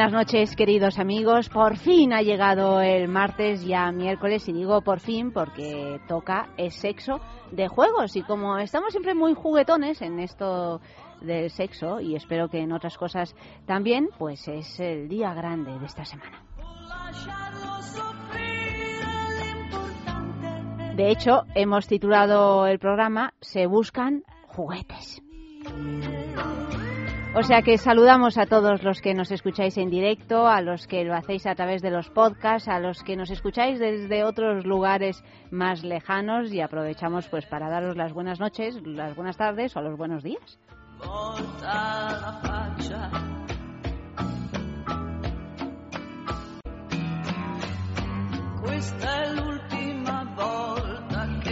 Buenas noches, queridos amigos. Por fin ha llegado el martes, ya miércoles, y digo por fin porque toca el sexo de juegos. Y como estamos siempre muy juguetones en esto del sexo, y espero que en otras cosas también, pues es el día grande de esta semana. De hecho, hemos titulado el programa Se buscan juguetes. O sea que saludamos a todos los que nos escucháis en directo, a los que lo hacéis a través de los podcasts, a los que nos escucháis desde otros lugares más lejanos y aprovechamos pues para daros las buenas noches, las buenas tardes o los buenos días.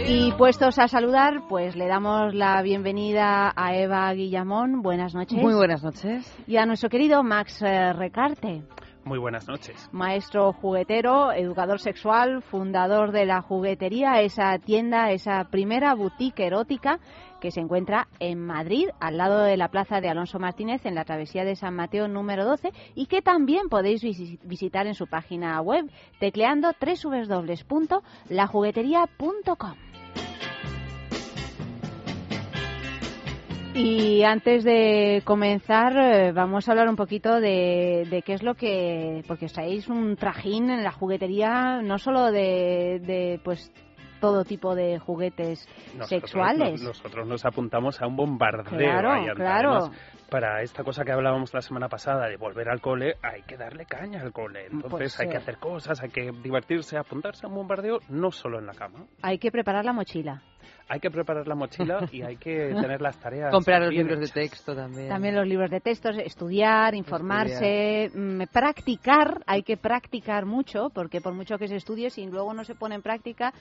Y puestos a saludar, pues le damos la bienvenida a Eva Guillamón. Buenas noches. Muy buenas noches. Y a nuestro querido Max eh, Recarte. Muy buenas noches. Maestro juguetero, educador sexual, fundador de la juguetería, esa tienda, esa primera boutique erótica que se encuentra en Madrid, al lado de la plaza de Alonso Martínez, en la travesía de San Mateo número 12, y que también podéis visitar en su página web tecleando www.lajugueteria.com. Y antes de comenzar, eh, vamos a hablar un poquito de, qué es lo que. Porque estáis un trajín en la juguetería, no solo de, pues todo tipo de juguetes sexuales. nosotros nos apuntamos a un bombardeo. Claro, claro. para esta cosa que hablábamos la semana pasada de volver al cole, hay que darle caña al cole. Pues Entonces hay que hacer cosas, hay que divertirse, apuntarse a un bombardeo, no solo en la cama. Hay que preparar la mochila hay que preparar la mochila y hay que tener las tareas. Comprar los libros de texto también. También los libros de texto, estudiar, informarse, mm, practicar. Hay que practicar mucho, porque por mucho que se estudie, si luego no se pone en práctica.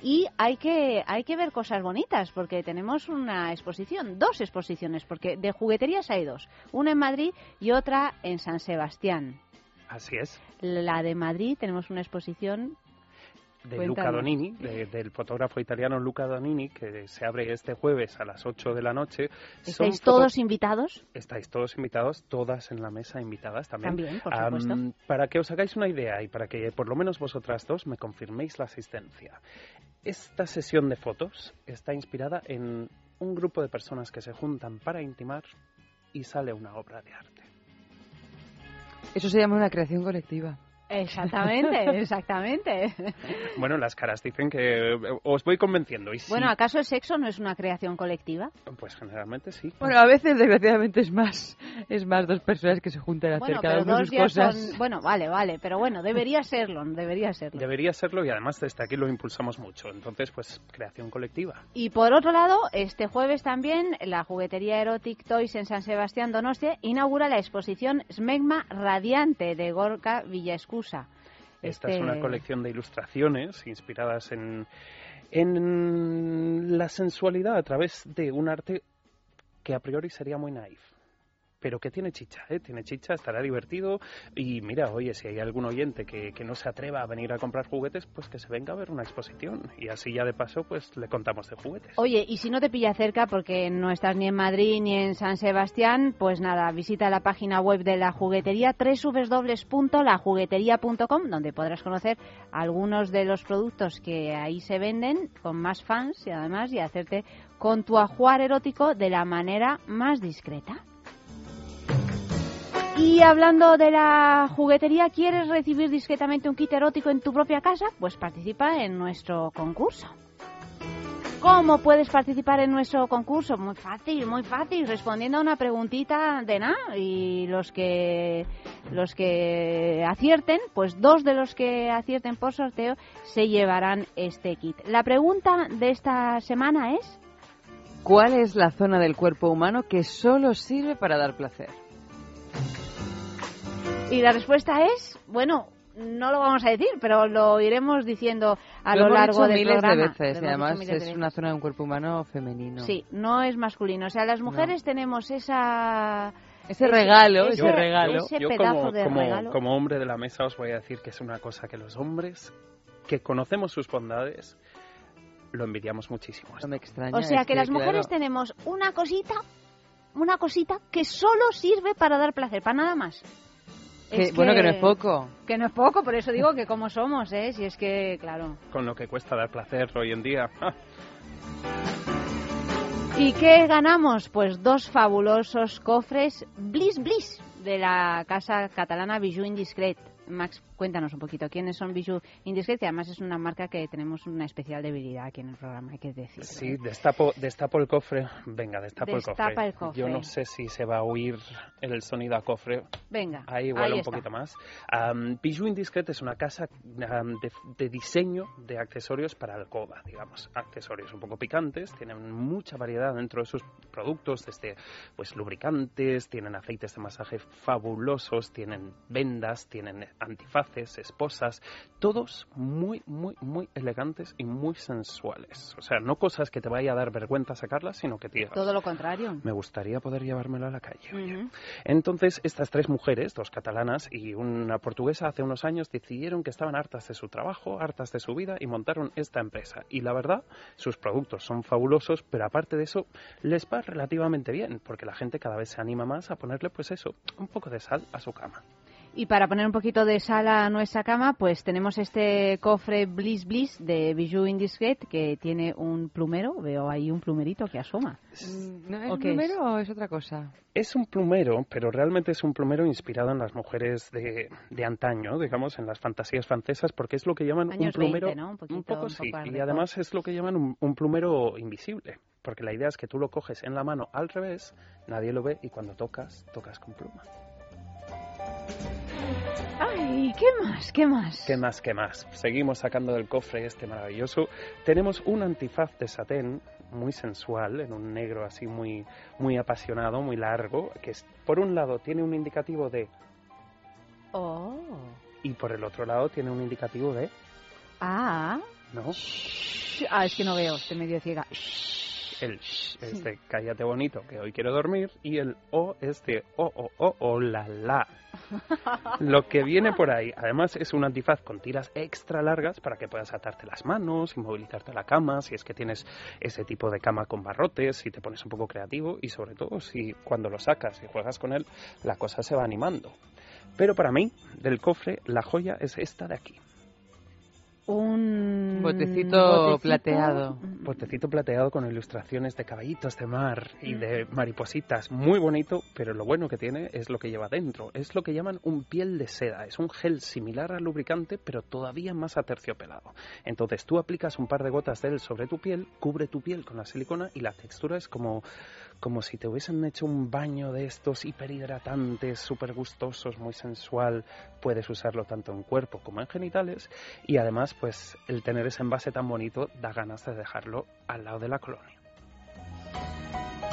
Y hay que, hay que ver cosas bonitas, porque tenemos una exposición, dos exposiciones, porque de jugueterías hay dos. Una en Madrid y otra en San Sebastián. Así es. La de Madrid tenemos una exposición de Luca Donini, del fotógrafo italiano Luca Donini, que se abre este jueves a las 8 de la noche. ¿Estáis todos invitados? Estáis todos invitados, todas en la mesa invitadas también. También, por supuesto. para que os hagáis una idea y para que por lo menos vosotras dos me confirméis la asistencia. Esta sesión de fotos está inspirada en un grupo de personas que se juntan para intimar y sale una obra de arte. Eso se llama una creación colectiva. Exactamente, exactamente. Bueno, las caras dicen que eh, os voy convenciendo. Y bueno, ¿acaso el sexo no es una creación colectiva? Pues generalmente sí. Bueno, a veces desgraciadamente es más, es más dos personas que se juntan a hacer cada una de sus cosas. Bueno, vale, vale, pero bueno, debería serlo, debería serlo. Debería serlo y además desde aquí lo impulsamos mucho. Entonces, pues creación colectiva. Y por otro lado, este jueves también la juguetería Erotic Toys en San Sebastián Donostia inaugura la exposición Smegma Radiante de Gorka Villascu esta es una este colección de ilustraciones inspiradas en, en la sensualidad a través de un arte que a priori sería muy naif pero que tiene chicha, ¿eh? tiene chicha, estará divertido y mira, oye, si hay algún oyente que, que, no se atreva a venir a comprar juguetes, pues que se venga a ver una exposición y así ya de paso pues le contamos de juguetes. Oye, y si no te pilla cerca porque no estás ni en Madrid ni en San Sebastián, pues nada, visita la página web de la juguetería www.lajugueteria.com donde podrás conocer algunos de los productos que ahí se venden con más fans y además y hacerte con tu ajuar erótico de la manera más discreta. Y hablando de la juguetería, ¿quieres recibir discretamente un kit erótico en tu propia casa? Pues participa en nuestro concurso. ¿Cómo puedes participar en nuestro concurso? Muy fácil, muy fácil, respondiendo a una preguntita de nada. Y los que, los que acierten, pues dos de los que acierten por sorteo se llevarán este kit. La pregunta de esta semana es... ¿Cuál es la zona del cuerpo humano que solo sirve para dar placer? Y la respuesta es, bueno, no lo vamos a decir, pero lo iremos diciendo a lo, largo del miles programa. de veces, y además es una zona de un cuerpo humano femenino. Sí, no es masculino. O sea, las mujeres tenemos esa... Ese, regalo, ese, regalo. Ese Yo pedazo como, de como, regalo. como hombre de la mesa os voy a decir que es una cosa que los hombres que conocemos sus bondades lo envidiamos muchísimo. No me extraña. O sea, es que, las mujeres claro, tenemos una cosita, una cosita que solo sirve para dar placer, para nada más. Que- Es Bueno, que no es poco. Que no es poco, por eso digo que como somos, ¿eh? Si es que, claro. Con lo que cuesta dar placer hoy en día. ¿Y qué ganamos? Pues dos fabulosos cofres Bliss Bliss de la casa catalana Bijou Indiscret. Max, cuéntanos un poquito quiénes son Bijou Indiscret, que además es una marca que tenemos una especial debilidad aquí en el programa, hay que decir. Sí, destapo, destapo el cofre. Venga, destapo Destapa el, cofre. el cofre. Yo no sé si se va a oír el sonido a cofre. Venga, Ahí igual un está. poquito más. Um, Bijou Indiscret es una casa am, de, de diseño de accesorios para alcoba, digamos. Accesorios un poco picantes, tienen mucha variedad dentro de sus productos, desde pues lubricantes, tienen aceites de masaje fabulosos, tienen vendas, tienen antifaces, esposas, todos muy, muy, muy elegantes y muy sensuales. O sea, no cosas que te vaya a dar vergüenza sacarlas, sino que digas, Todo lo contrario. me gustaría poder llevármelo a la calle. oye". Ujú. Entonces, estas tres mujeres, dos catalanas y una portuguesa, hace unos años decidieron que estaban hartas de su trabajo, hartas de su vida y montaron esta empresa. Y la verdad, sus productos son fabulosos, pero aparte de eso, les va relativamente bien, porque la gente cada vez se anima más a ponerle, pues eso, un poco de sal a su cama. Y para poner un poquito de sal a nuestra cama, pues tenemos este cofre Bliss Bliss de Bijou Indiscret que tiene un plumero. Veo ahí un plumerito que asoma. Mm, ¿No es ¿O un es? número o es otra cosa? Es un plumero, pero realmente es un plumero inspirado en las mujeres de, de antaño, digamos, en las fantasías francesas, porque es lo que llaman un plumero. 20, ¿no? Un poquito, poco un sí, poco art y además es lo que llaman un, un plumero invisible, porque la idea es que tú lo coges en la mano al revés, nadie lo ve y cuando tocas, tocas con pluma. Ay, ¿qué más? ¿Qué más? ¿Qué más, qué más? Seguimos sacando del cofre este maravilloso. Tenemos un antifaz de satén muy sensual, en un negro así muy, muy apasionado, muy largo, que es, por un lado tiene un indicativo de Oh. y por el otro lado tiene un indicativo de Ah. no Shh. Ah, es que no veo, estoy medio ciega. El sh es de cállate bonito que hoy quiero dormir y el o es de oh oh oh oh la la. Lo que viene por ahí además es un antifaz con tiras extra largas para que puedas atarte las manos y movilizarte a la cama si es que tienes ese tipo de cama con barrotes si te pones un poco creativo y sobre todo si cuando lo sacas y juegas con él la cosa se va animando. Pero para mí del cofre la joya es esta de aquí Un Botecito plateado. Botecito plateado con ilustraciones de caballitos de mar y Mm. de maripositas. Muy bonito, pero lo bueno que tiene es lo que lleva dentro. Es lo que llaman un piel de seda. Es un gel similar al lubricante, pero todavía más aterciopelado. Entonces tú aplicas un par de gotas de él sobre tu piel, cubre tu piel con la silicona y la textura es como, como si te hubiesen hecho un baño de estos hiperhidratantes, súper gustosos, muy sensual. Puedes usarlo tanto en cuerpo como en genitales y además pues el tener ese envase tan bonito da ganas de dejarlo al lado de la colonia.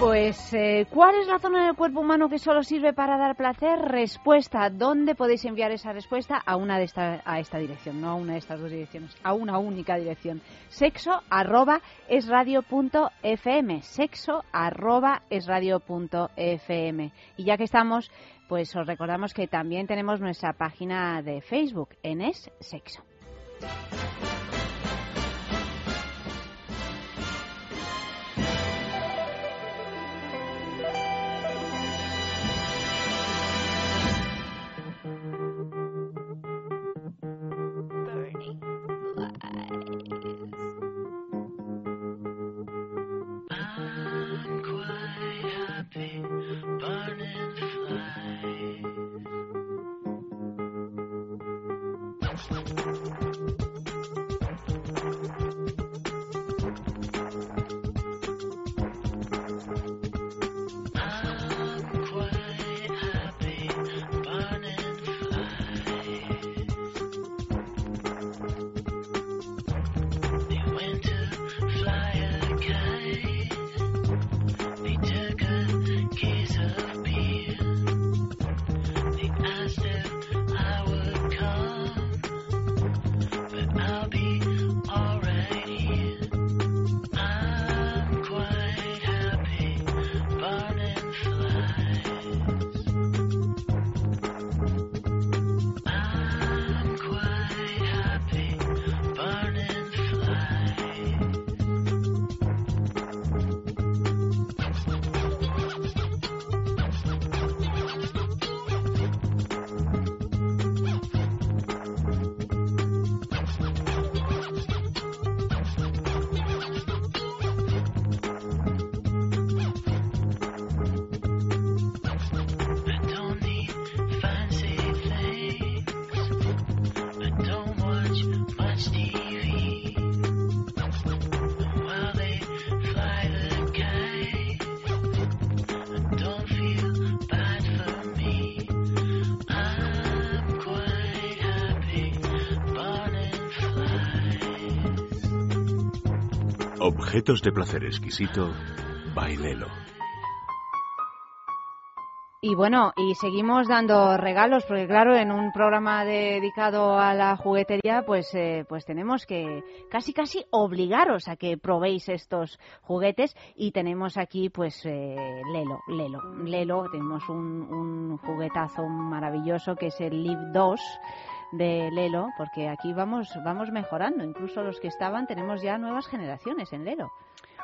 Pues, eh, ¿cuál es la zona del cuerpo humano que solo sirve para dar placer? Respuesta. ¿Dónde podéis enviar esa respuesta? A una de esta, a esta dirección, no a una de estas dos direcciones, a una única dirección. Sexo arroba. Sexo arroba es. Y ya que estamos, pues os recordamos que también tenemos nuestra página de Facebook, en Es Sexo. Objetos de placer exquisito, bailelo. Y bueno, y seguimos dando regalos, porque claro, en un programa dedicado a la juguetería, pues, eh, pues tenemos que casi casi obligaros a que probéis estos juguetes. Y tenemos aquí, pues, eh, Lelo, Lelo, Lelo, tenemos un, un juguetazo maravilloso que es el Liv 2 de Lelo, porque aquí vamos, vamos mejorando. Incluso los que estaban, tenemos ya nuevas generaciones en Lelo.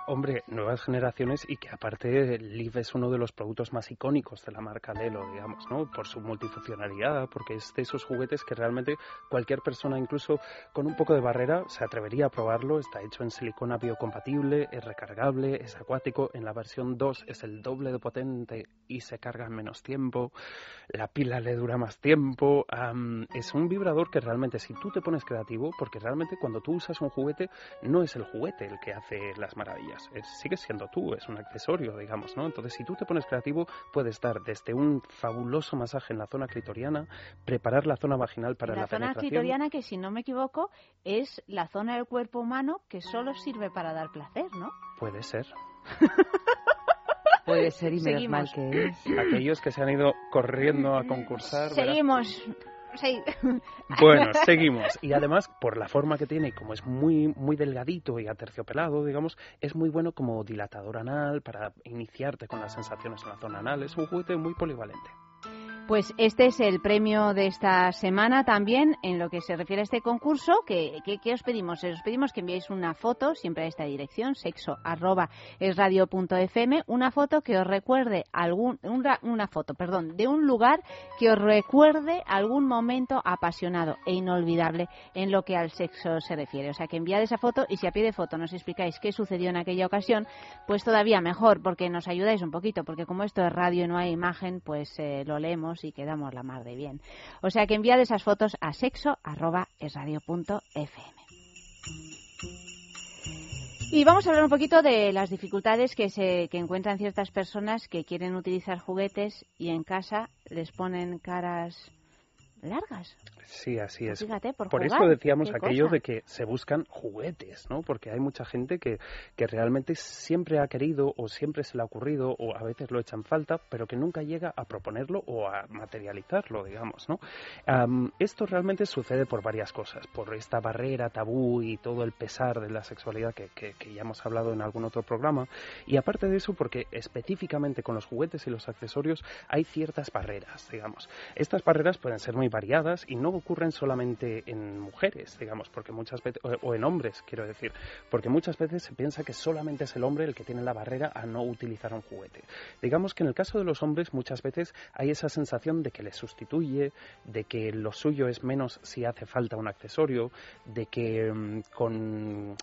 Hombre, nuevas generaciones y que aparte Liv es uno de los productos más icónicos de la marca Lelo, digamos, ¿no? Por su multifuncionalidad, porque es de esos juguetes que realmente cualquier persona, incluso con un poco de barrera, se atrevería a probarlo. Está hecho en silicona biocompatible, es recargable, es acuático. En la versión 2 es el doble de potente y se carga en menos tiempo. La pila le dura más tiempo. am, es un vibrador que realmente, si tú te pones creativo, porque realmente cuando tú usas un juguete, no es el juguete el que hace las maravillas. Es, sigues siendo tú, es un accesorio, digamos, ¿no? Entonces, si tú te pones creativo, puedes dar desde un fabuloso masaje en la zona clitoriana, preparar la zona vaginal para la, la, zona penetración. clitoriana, que si no me equivoco, es la zona del cuerpo humano que solo sirve para dar placer, ¿no? Puede ser. Puede ser y menos Seguimos. mal que es. Aquellos que se han ido corriendo a concursar. verás. Sí. Bueno, seguimos. Y además, por la forma que tiene y como es muy, muy delgadito y aterciopelado, digamos, es muy bueno como dilatador anal para iniciarte con las sensaciones en la zona anal. Es un juguete muy polivalente. Pues este es el premio de esta semana también en lo que se refiere a este concurso. qué os pedimos? Os pedimos que enviéis una foto, siempre a esta dirección, sexo arroba fm, una foto que os recuerde algún, una, una foto, perdón, de un lugar que os recuerde algún momento apasionado e inolvidable en lo que al sexo se refiere. O sea, que enviad esa foto y si a pie de foto nos explicáis qué sucedió en aquella ocasión, pues todavía mejor, porque nos ayudáis un poquito, porque como esto es radio y no hay imagen, pues eh, lo leemos y quedamos la mar de bien. O sea que enviad esas fotos a sexo.esradio.fm. Y vamos a hablar un poquito de las dificultades que, se, que encuentran ciertas personas que quieren utilizar juguetes y en casa les ponen caras largas. Sí, así es. Fíjate, por, Por jugar, eso decíamos aquello cosa. de que se buscan juguetes, ¿no? Porque hay mucha gente que, que realmente siempre ha querido o siempre se le ha ocurrido o a veces lo echan falta, pero que nunca llega a proponerlo o a materializarlo, digamos, ¿no? Am, esto realmente sucede por varias cosas, por esta barrera tabú y todo el pesar de la sexualidad que, que- que ya hemos hablado en algún otro programa, y aparte de eso porque específicamente con los juguetes y los accesorios hay ciertas barreras, digamos. Estas barreras pueden ser muy variadas y no ocurren solamente en mujeres, digamos, porque muchas veces, o, en hombres, quiero decir, porque muchas veces se piensa que solamente es el hombre el que tiene la barrera a no utilizar un juguete. Digamos que en el caso de los hombres muchas veces hay esa sensación de que les sustituye, de que lo suyo es menos si hace falta un accesorio, de que mm, con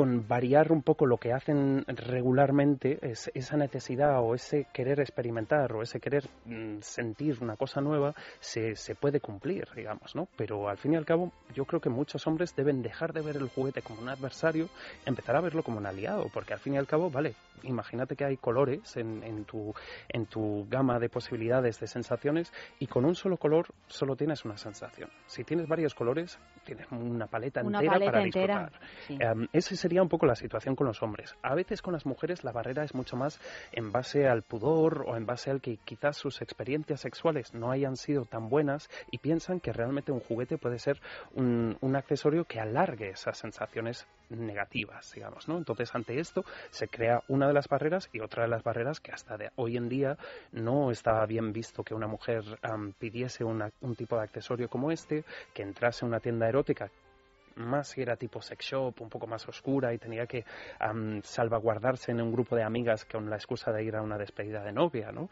con variar un poco lo que hacen regularmente, es, esa necesidad o ese querer experimentar o ese querer mm, sentir una cosa nueva se, se puede cumplir, digamos, ¿no? Pero al fin y al cabo, yo creo que muchos hombres deben dejar de ver el juguete como un adversario, empezar a verlo como un aliado, porque al fin y al cabo, vale, imagínate que hay colores en, en, tu, en tu gama de posibilidades de sensaciones y con un solo color solo tienes una sensación. Si tienes varios colores, tienes una paleta Una entera paleta para entera, disfrutar. sí. Em, ese sería un poco la situación con los hombres. A veces con las mujeres la barrera es mucho más en base al pudor o en base al que quizás sus experiencias sexuales no hayan sido tan buenas y piensan que realmente un juguete puede ser un, accesorio que alargue esas sensaciones negativas, digamos, ¿no? Entonces, ante esto se crea una de las barreras y otra de las barreras que hasta de hoy en día no estaba bien visto que una mujer am, pidiese un tipo de accesorio como este, que entrase a una tienda erótica más si era tipo sex shop, un poco más oscura y tenía que am, salvaguardarse en un grupo de amigas con la excusa de ir a una despedida de novia, ¿no?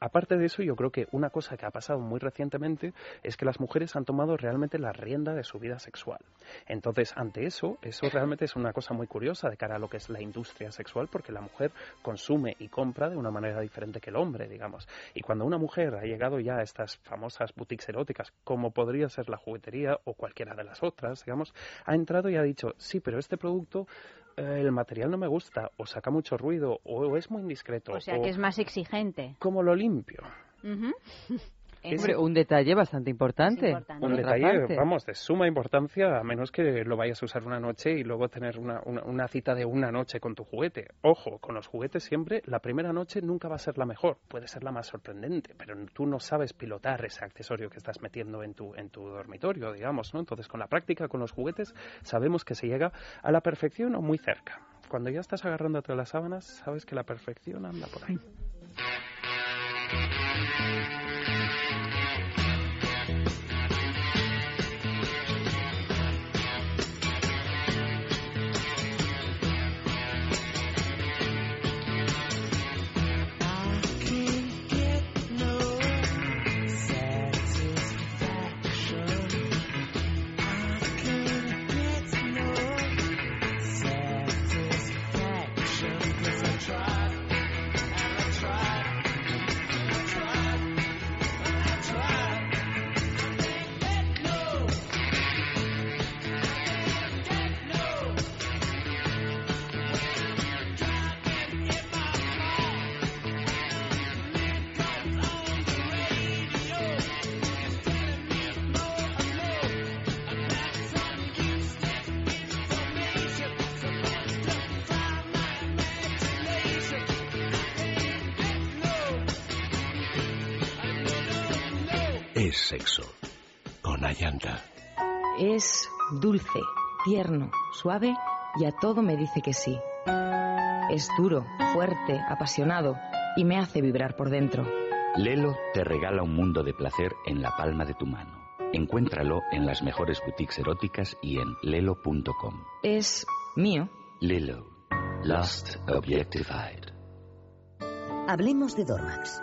Aparte de eso, yo creo que una cosa que ha pasado muy recientemente es que las mujeres han tomado realmente la rienda de su vida sexual. Entonces, ante eso, eso realmente es una cosa muy curiosa de cara a lo que es la industria sexual, porque la mujer consume y compra de una manera diferente que el hombre, digamos. Y cuando una mujer ha llegado ya a estas famosas boutiques eróticas, como podría ser la juguetería o cualquiera de las otras, digamos, ha entrado y ha dicho, sí, pero este producto eh, el material no me gusta, o saca mucho ruido, o es muy indiscreto, O sea que es más exigente. ¿cómo lo limpio? Ujú. Hombre, un detalle bastante importante. importante. Un detalle, vamos, de suma importancia, a menos que lo vayas a usar una noche y luego tener una, una- una cita de una noche con tu juguete. Ojo, con los juguetes siempre, la primera noche nunca va a ser la mejor, puede ser la más sorprendente, pero tú no sabes pilotar ese accesorio que estás metiendo en tu, en tu dormitorio, digamos, ¿no? Entonces, con la práctica, con los juguetes, sabemos que se llega a la perfección o muy cerca. Cuando ya estás agarrándote a las sábanas, sabes que la perfección anda por ahí. Es sexo. Con Ayanta. Es dulce, tierno, suave y a todo me dice que sí. Es duro, fuerte, apasionado y me hace vibrar por dentro. Lelo te regala un mundo de placer en la palma de tu mano. Encuéntralo en las mejores boutiques eróticas y en lelo.com. Es mío. Lelo. Lost Objectified. Hablemos de Dormax.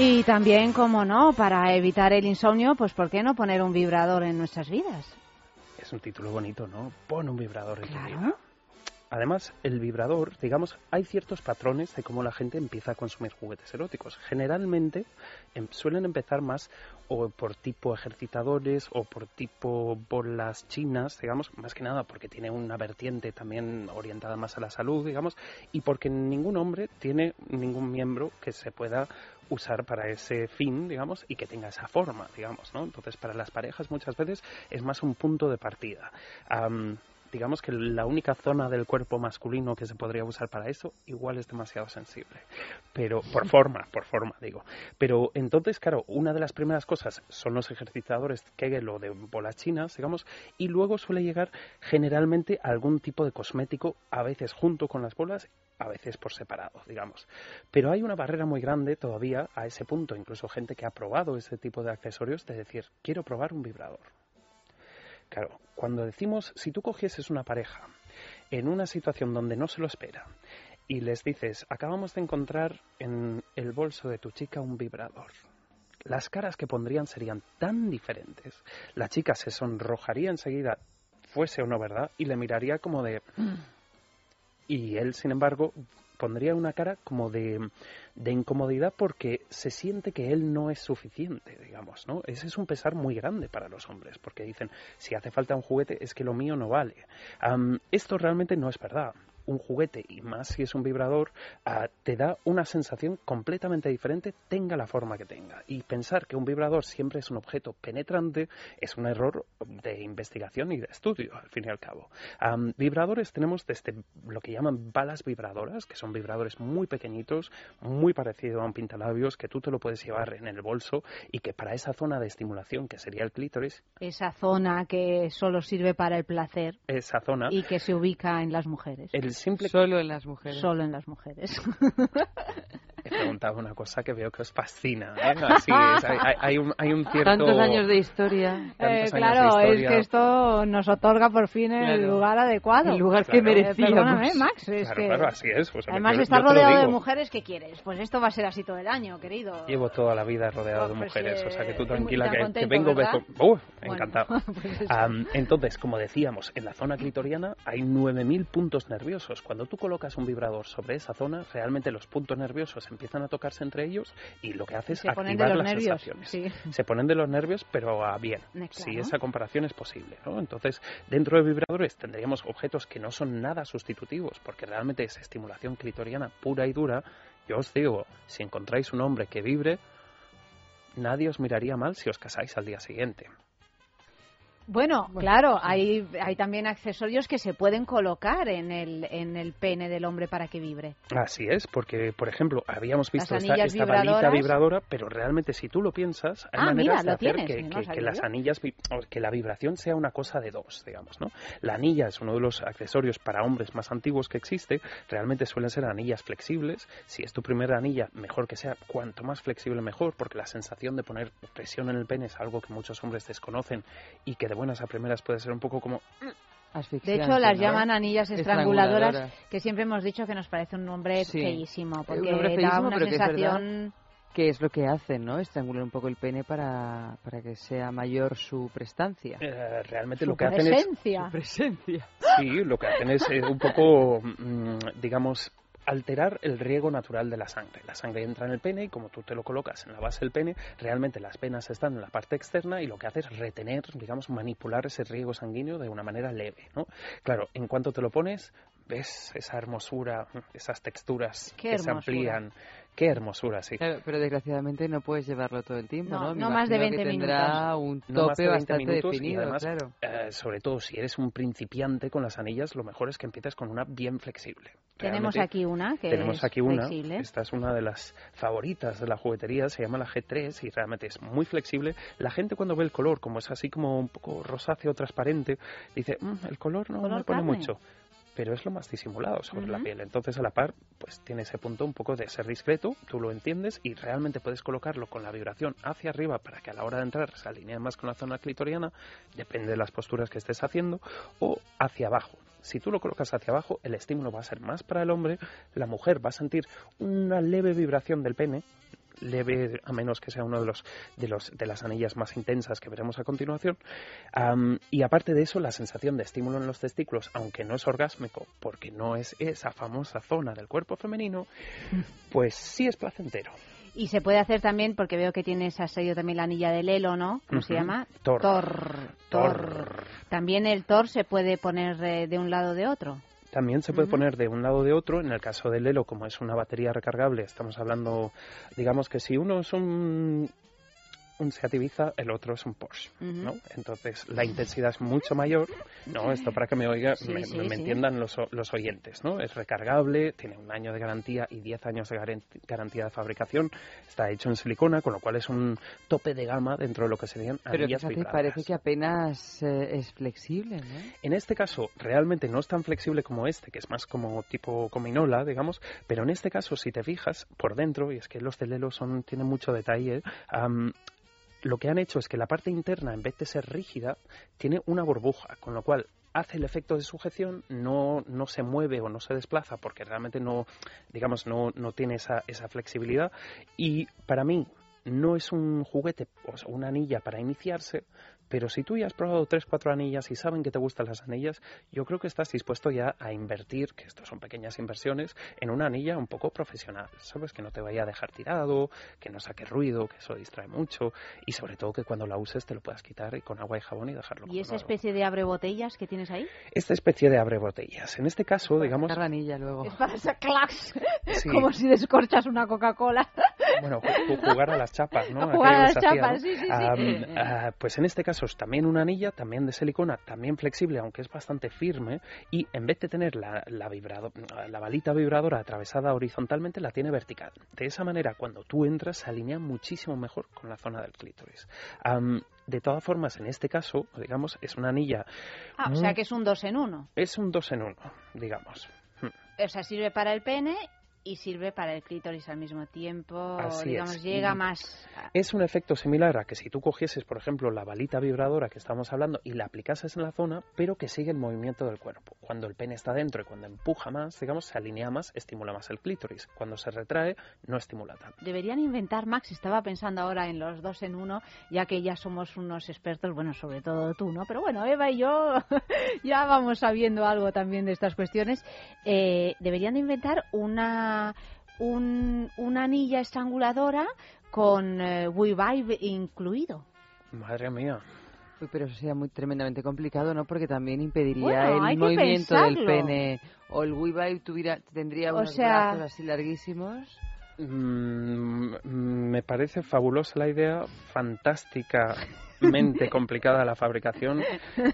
Y también, como no, para evitar el insomnio, pues ¿por qué no poner un vibrador en nuestras vidas? Es un título bonito, ¿no? Pon un vibrador en tu vida. Claro. Además, el vibrador, digamos, hay ciertos patrones de cómo la gente empieza a consumir juguetes eróticos. Generalmente em- suelen empezar más o por tipo ejercitadores o por tipo bolas chinas, digamos, más que nada porque tiene una vertiente también orientada más a la salud, digamos, y porque ningún hombre tiene ningún miembro que se pueda usar para ese fin, digamos, y que tenga esa forma, digamos, ¿no? Entonces, para las parejas muchas veces es más un punto de partida. Digamos que la única zona del cuerpo masculino que se podría usar para eso igual es demasiado sensible. Pero por forma, por forma digo. Pero entonces, claro, una de las primeras cosas son los ejercitadores Kegel o de bolas chinas, digamos, y luego suele llegar generalmente algún tipo de cosmético, a veces junto con las bolas, a veces por separado, digamos. Pero hay una barrera muy grande todavía a ese punto, incluso gente que ha probado ese tipo de accesorios, de decir, quiero probar un vibrador. Claro, cuando decimos, si tú cogieses una pareja en una situación donde no se lo espera y les dices, acabamos de encontrar en el bolso de tu chica un vibrador, las caras que pondrían serían tan diferentes. La chica se sonrojaría enseguida, fuese o no verdad, y le miraría como de... Y él, sin embargo, pondría una cara como de, de incomodidad porque se siente que él no es suficiente, digamos, ¿no? Ese es un pesar muy grande para los hombres, porque dicen, si hace falta un juguete es que lo mío no vale. Esto realmente no es verdad. Un juguete, y más si es un vibrador, ah, te da una sensación completamente diferente, tenga la forma que tenga. Y pensar que un vibrador siempre es un objeto penetrante es un error de investigación y de estudio, al fin y al cabo. Vibradores tenemos desde lo que llaman balas vibradoras, que son vibradores muy pequeñitos, muy parecido a un pintalabios, que tú te lo puedes llevar en el bolso y que para esa zona de estimulación, que sería el clítoris, Esa zona que solo sirve para el placer esa zona, y que se ubica en las mujeres. el simple Solo en las mujeres. Solo en las mujeres. he preguntado una cosa que veo que os fascina. ¿eh? Así es, hay, un, hay un cierto... Tantos años de historia. Eh, de claro, es que esto nos otorga por fin el Claro. lugar adecuado. El lugar que Claro. Eh, merecíamos. perdóname, Max, es Claro, que... claro, así es. pues, Además, yo- estar yo rodeado de mujeres, ¿qué quieres? Pues esto va a ser así todo el año, querido. Llevo toda la vida rodeado de Pues, mujeres, o sea que tú tranquila que, vengo... ¡Uh! Bueno, encantado. pues entonces, como decíamos, en la zona clitoriana hay 9.000 puntos nerviosos. Cuando tú colocas un vibrador sobre esa zona, realmente los puntos nerviosos empiezan a tocarse entre ellos y lo que hace es activar las nervios. sensaciones. Sí. Se ponen de los nervios, pero a bien, Eh, si esa comparación es posible. ¿no? Entonces, dentro de vibradores tendríamos objetos que no son nada sustitutivos, porque realmente es estimulación clitoriana pura y dura. Yo os digo, si encontráis un hombre que vibre, nadie os miraría mal si os casáis al día siguiente. Bueno, claro, hay, hay también accesorios que se pueden colocar en el, en el pene del hombre para que vibre. Así es, porque, por ejemplo, habíamos visto esta, esta balita vibradora, pero realmente si tú lo piensas, hay Ah, maneras mira, de hacer tienes, que, no que- sabía que las anillas, que la vibración sea una cosa de dos, digamos, ¿no? La anilla es uno de los accesorios para hombres más antiguos que existe, realmente suelen ser anillas flexibles, si es tu primera anilla, mejor que sea cuanto más flexible mejor, porque la sensación de poner presión en el pene es algo que muchos hombres desconocen y que de buenas a primeras puede ser un poco como De hecho, las ¿no? llaman anillas estranguladoras, Estranguladoras. que siempre hemos dicho que nos parece un nombre Sí. feísimo, Un porque nombre da una sensación... que es lo que hacen, ¿no? Estrangular un poco el pene para, para que sea mayor su prestancia. eh, realmente su lo que hacen es. Su presencia. Sí, lo que hacen es eh, un poco, mm, digamos, alterar el riego natural de la sangre. La sangre entra en el pene y como tú te lo colocas en la base del pene, realmente las venas están en la parte externa y lo que hace es retener, digamos, manipular ese riego sanguíneo de una manera leve, ¿no? Claro, en cuanto te lo pones, ves esa hermosura, esas texturas Qué que se amplían. Qué hermosura, sí. Claro, pero desgraciadamente no puedes llevarlo todo el tiempo, No, ¿no? Más de imagino 20 que tendrá un No más tope de 20 bastante minutos y definido, además, claro. eh, sobre todo si eres un principiante con las anillas, lo mejor es que empieces con una bien flexible. Tenemos aquí una que Tenemos es aquí una, flexible. esta es una de las favoritas de la juguetería, se llama la G3 y realmente es muy flexible. La gente cuando ve el color, como es así como un poco rosáceo transparente, dice, "Mm, el color no Color me pone carne". mucho. Pero es lo más disimulado sobre la piel. Entonces, a la par, pues tiene ese punto un poco de ser discreto, tú lo entiendes y realmente puedes colocarlo con la vibración hacia arriba para que a la hora de entrar se alinee más con la zona clitoriana, depende de las posturas que estés haciendo, o hacia abajo. Si tú lo colocas hacia abajo, el estímulo va a ser más para el hombre, la mujer va a sentir una leve vibración del pene, leve a menos que sea uno de los de los de las anillas más intensas que veremos a continuación Am, y aparte de eso la sensación de estímulo en los testículos aunque no es orgásmico porque no es esa famosa zona del cuerpo femenino pues sí es placentero Y se puede hacer también, porque veo que tienes asedio también la anilla del Elo, ¿no? ¿Cómo se llama? Tor. Tor. Tor. Tor. También el Tor se puede poner eh, de un lado o de otro. También se puede poner de un lado o de otro. En el caso del Elo, como es una batería recargable, estamos hablando, digamos que si uno es un, un Seat Ibiza, el otro es un Porsche, Ujú. ¿no? Entonces la intensidad es mucho mayor, ¿no? Esto para que me oiga, Sí, me, sí, me sí. entiendan los, los oyentes, ¿no? Es recargable, tiene un año de garantía y 10 años de garantía de fabricación. Está hecho en silicona, con lo cual es un tope de gama dentro de lo que serían Pero anillas vibradoras. parece que apenas eh, es flexible, ¿no? En este caso, realmente no es tan flexible como este, que es más como tipo cominola, digamos, pero en este caso, si te fijas por dentro, y es que los de Lelo son, tienen mucho detalle, am, lo que han hecho es que la parte interna, en vez de ser rígida, tiene una burbuja, con lo cual hace el efecto de sujeción, no, no se mueve o no se desplaza porque realmente no, digamos, no, no tiene esa, esa flexibilidad. Y para mí no es un juguete, o una anilla para iniciarse, pero si tú ya has probado tres, cuatro anillas y saben que te gustan las anillas, yo creo que estás dispuesto ya a invertir, que esto son pequeñas inversiones, en una anilla un poco profesional, ¿sabes? Que no te vaya a dejar tirado, que no saque ruido, que eso distrae mucho y sobre todo que cuando la uses te lo puedas quitar y con agua y jabón y dejarlo ¿Y esa nuevo. especie de abre botellas que tienes ahí? Esta especie de abre botellas. En este caso, digamos, Sacar la anilla luego. Es para. Sí. Como si descorchas una Coca-Cola. Bueno, ju- ju- jugar a las chapas, ¿no? A jugar a las chapas, sí, sí, sí. Ah, pues en este caso es también una anilla, también de silicona, también flexible, aunque es bastante firme, y en vez de tener la, la, vibrado- la balita vibradora atravesada horizontalmente, la tiene vertical. De esa manera, cuando tú entras, se alinea muchísimo mejor con la zona del clítoris. Am, de todas formas, en este caso, digamos, es una anilla, Ah, o sea que es un dos en uno. es un dos en uno, digamos. O sea, sirve para el pene y sirve para el clítoris al mismo tiempo, Así digamos, es. llega más... Es un efecto similar a que si tú cogieses, por ejemplo, la balita vibradora que estamos hablando y la aplicases en la zona, pero que sigue el movimiento del cuerpo. Cuando el pene está dentro y cuando empuja más, digamos, se alinea más, estimula más el clítoris. Cuando se retrae, no estimula tanto. Deberían inventar, Max, estaba pensando ahora en los dos en uno, ya que ya somos unos expertos, bueno, sobre todo tú, ¿no? Pero bueno, Eva y yo ya vamos sabiendo algo también de estas cuestiones. Eh, deberían de inventar una, un- una anilla estranguladora con eh, WeVibe incluido. Madre mía. Uy, pero eso sería muy tremendamente complicado, ¿no? Porque también impediría Bueno, el movimiento del pene. O el WeVibe tuviera, tendría O unos sea- brazos así larguísimos. Mm, me parece fabulosa la idea, complicada la fabricación.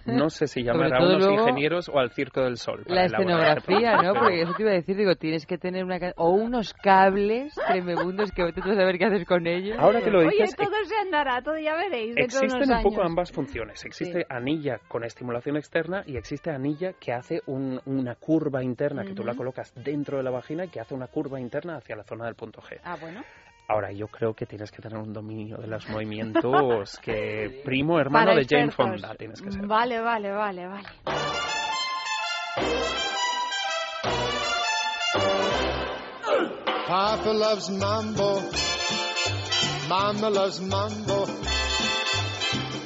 No sé si llamar a unos luego ingenieros o al Circo del Sol. para La escenografía, ¿no? pero- Porque eso te iba a decir, digo, tienes que tener una... O unos cables tremebundos que vete tú a saber qué haces con ellos. Ahora que lo Oye, dices, todo se andará, todo ya veréis. Existen unos un poco años. ambas funciones. Existe Sí. anilla con estimulación externa y existe anilla que hace un- una curva interna, que tú la colocas dentro de la vagina y que hace una curva interna hacia la zona del punto G. Ah, bueno. Ahora, yo creo que tienes que tener un dominio de los movimientos que primo hermano Para de Jane. Fonda tienes que ser. Vale, vale, vale, vale. Papa loves mambo. Mama loves mambo.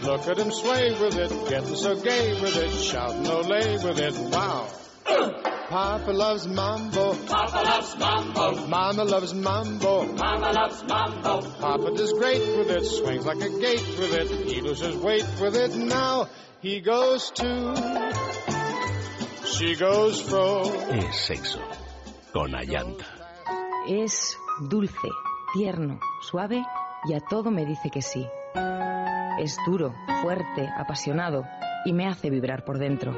Look at him sway with it, getting so gay with it, shouting Olay with it. Wow. Papa loves mambo. Papa loves mambo. Mama loves mambo. Mama loves mambo. Papa does great with it, swings like a gate with it. He loses weight with it. Now he goes to. She goes fro. Es sexo. Con Ayanta. Es dulce, tierno, suave y a todo me dice que sí. Es duro, fuerte, apasionado y me hace vibrar por dentro.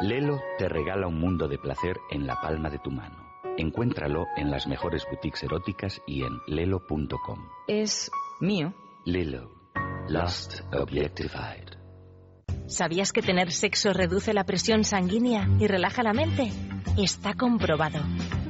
Lelo te regala un mundo de placer en la palma de tu mano. Encuéntralo en las mejores boutiques eróticas y en lelo.com. Es mío. Lelo. Lust Objectified. ¿Sabías que tener sexo reduce la presión sanguínea y relaja la mente? Está comprobado.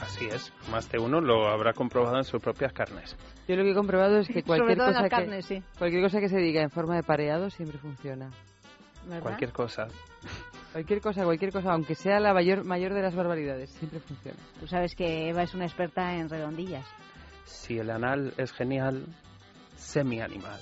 Así es, más de uno lo habrá comprobado en sus propias carnes. Yo lo que he comprobado es que Sobre cualquier cosa las que carnes, sí. cualquier cosa que se diga en forma de pareado siempre funciona. ¿verdad? Cualquier cosa. Cualquier cosa, cualquier cosa, aunque sea la mayor mayor de las barbaridades, siempre funciona. Tú sabes que Eva es una experta en redondillas. Si el anal es genial, semi-animal.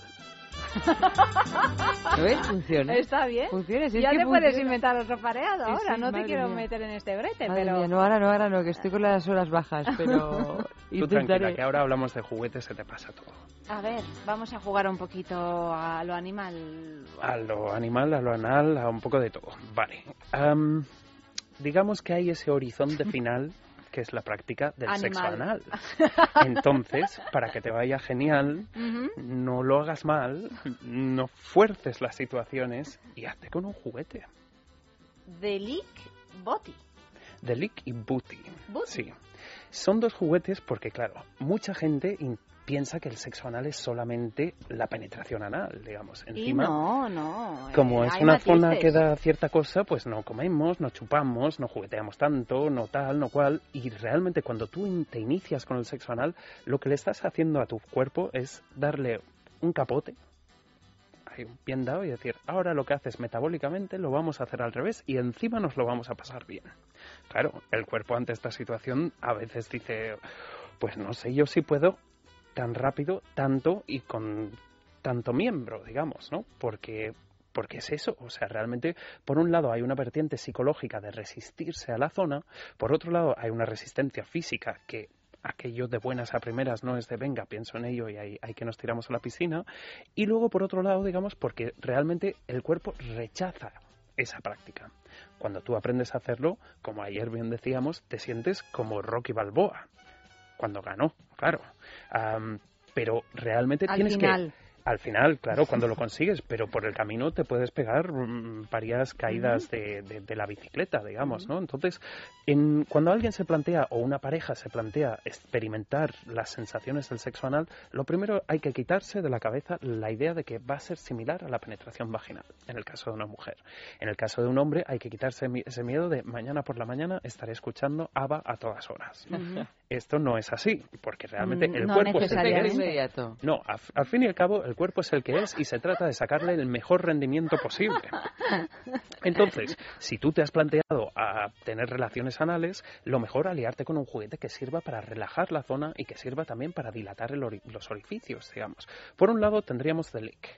¿Lo ves? Funciona. Está bien. Funciona, si es ya que te puedes funciona. inventar otro pareado Sí, ahora. sí, no te quiero mía. meter en este brete, Madre pero... mía, no, ahora no, ahora no, que estoy con las horas bajas, pero Tú tranquila, que ahora hablamos de juguetes, se te pasa todo. A ver, vamos a jugar un poquito a lo animal. A lo animal, a lo anal, a un poco de todo. Vale. Am, digamos que hay ese horizonte final que es la práctica del sexo anal. Entonces, para que te vaya genial, no lo hagas mal, no fuerces las situaciones y hazte con un juguete. The Lick Body. The Lick y Booty. Booty. Sí. Son dos juguetes porque, claro, mucha gente piensa que el sexo anal es solamente la penetración anal, digamos. Y Encima, no, no. como eh, es hay una zona que da cierta cosa, pues no comemos, no chupamos, no jugueteamos tanto, no tal, no cual. Y realmente cuando tú te inicias con el sexo anal, lo que le estás haciendo a tu cuerpo es darle un capote, bien dado, y decir, ahora lo que haces metabólicamente lo vamos a hacer al revés y encima nos lo vamos a pasar bien. Claro, el cuerpo ante esta situación a veces dice, pues no sé yo si puedo tan rápido, tanto y con tanto miembro, digamos, ¿no? Porque porque es eso, o sea, realmente por un lado hay una vertiente psicológica de resistirse a la zona, por otro lado hay una resistencia física que aquello de buenas a primeras no es de venga, pienso en ello y hay, hay que nos tiramos a la piscina, y luego por otro lado, digamos, porque realmente el cuerpo rechaza esa práctica. Cuando tú aprendes a hacerlo, como ayer bien decíamos, te sientes como Rocky Balboa. cuando ganó, claro. Am, pero realmente Al tienes final. que al final, claro, cuando lo consigues, pero por el camino te puedes pegar mm, varias caídas de, de- de la bicicleta, digamos, ¿no? Entonces, en, cuando alguien se plantea, o una pareja se plantea experimentar las sensaciones del sexo anal, lo primero hay que quitarse de la cabeza la idea de que va a ser similar a la penetración vaginal, en el caso de una mujer. En el caso de un hombre hay que quitarse ese miedo de mañana por la mañana estaré escuchando ABBA a todas horas. Esto no es así, porque realmente Mm, el no cuerpo inmediato. No, al, al fin y al cabo, el cuerpo es el que es y se trata de sacarle el mejor rendimiento posible. Entonces, si tú te has planteado a tener relaciones anales, lo mejor aliarte con un juguete que sirva para relajar la zona y que sirva también para dilatar el ori- los orificios, digamos. Por un lado tendríamos The Lick,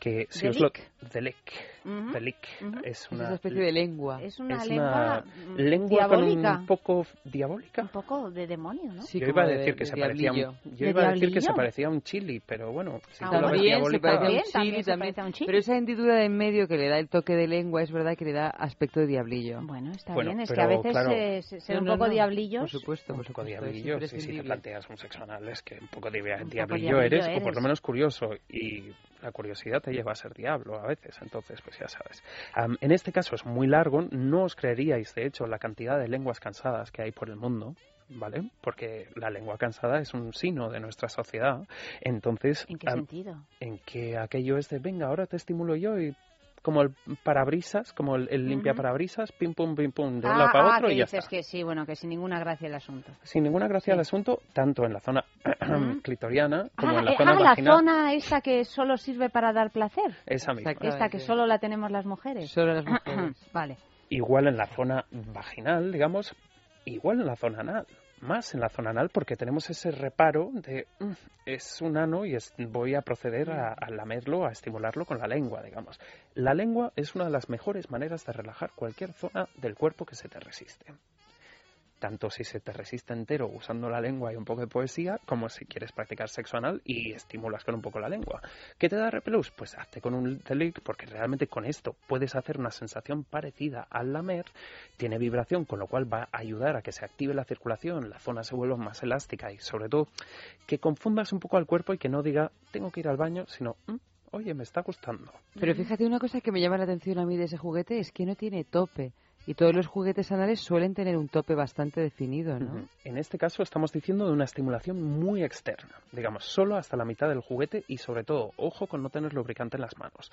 que si ¿The os lo... Lick? The Lick. Ujú. The Lick Ujú. es Es una... esa especie de lengua. Es una es lengua una mm, lengua con un poco diabólica. Un poco de demonio, ¿no? Sí, yo iba a de- decir de que se parecía a un, diablillo. yo ¿De iba a decir que se diablillo? parecía a un chili, pero bueno, si Ah, tú lo ves También se parece a un También, también chili, se también. a un chili. Pero esa hendidura de en medio que le da el toque de lengua es verdad que le da aspecto de diablillo. Bueno, está Bueno, bien, es que a veces claro, eh, se- ser No, un no, poco no, diablillos. Por supuesto, un por poco diablillo, sí, si te planteas un sexo anal es que un poco poco diablillo diablillo eres, o por eres. lo menos curioso, y la curiosidad te lleva a ser diablo a veces, entonces pues ya sabes. Am, en este caso es muy largo, no os creeríais de hecho la cantidad de lenguas cansadas que hay por el mundo, ¿vale? Porque la lengua cansada es un sino de nuestra sociedad, entonces... ¿En qué am, sentido? en que aquello es de, venga, ahora te estimulo yo y como el parabrisas, como el, el limpia parabrisas, pim pum, pim pum, de un Ah, lado para ah, otro que y ya dices está. que sí, bueno, que sin ninguna gracia el asunto. Sin ninguna gracia al asunto, tanto en la zona Ujú. clitoriana como ah, en la eh, zona ah, la vaginal. zona esta que solo sirve para dar placer. Esa misma. Exacto. Esta que solo la tenemos las mujeres. Solo las mujeres. vale. Igual en la zona vaginal, digamos, igual en la zona anal. Más en la zona anal porque tenemos ese reparo de "Mm, es un ano y voy a proceder a, a lamerlo, a estimularlo con la lengua, digamos. La lengua es una de las mejores maneras de relajar cualquier zona del cuerpo que se te resiste. Tanto si se te resiste entero usando la lengua y un poco de poesía, como si quieres practicar sexo anal y estimulas con un poco la lengua. ¿Qué te da repelús? Pues hazte con un delic, porque realmente con esto puedes hacer una sensación parecida al lamer, tiene vibración, con lo cual va a ayudar a que se active la circulación, la zona se vuelva más elástica y sobre todo que confundas un poco al cuerpo y que no diga tengo que ir al baño, sino "Mm, oye, me está gustando. Pero fíjate, una cosa que me llama la atención a mí de ese juguete es que no tiene tope. Y todos los juguetes anales suelen tener un tope bastante definido, ¿no? En este caso estamos diciendo de una estimulación muy externa, digamos, solo hasta la mitad del juguete y sobre todo, ojo con no tener lubricante en las manos.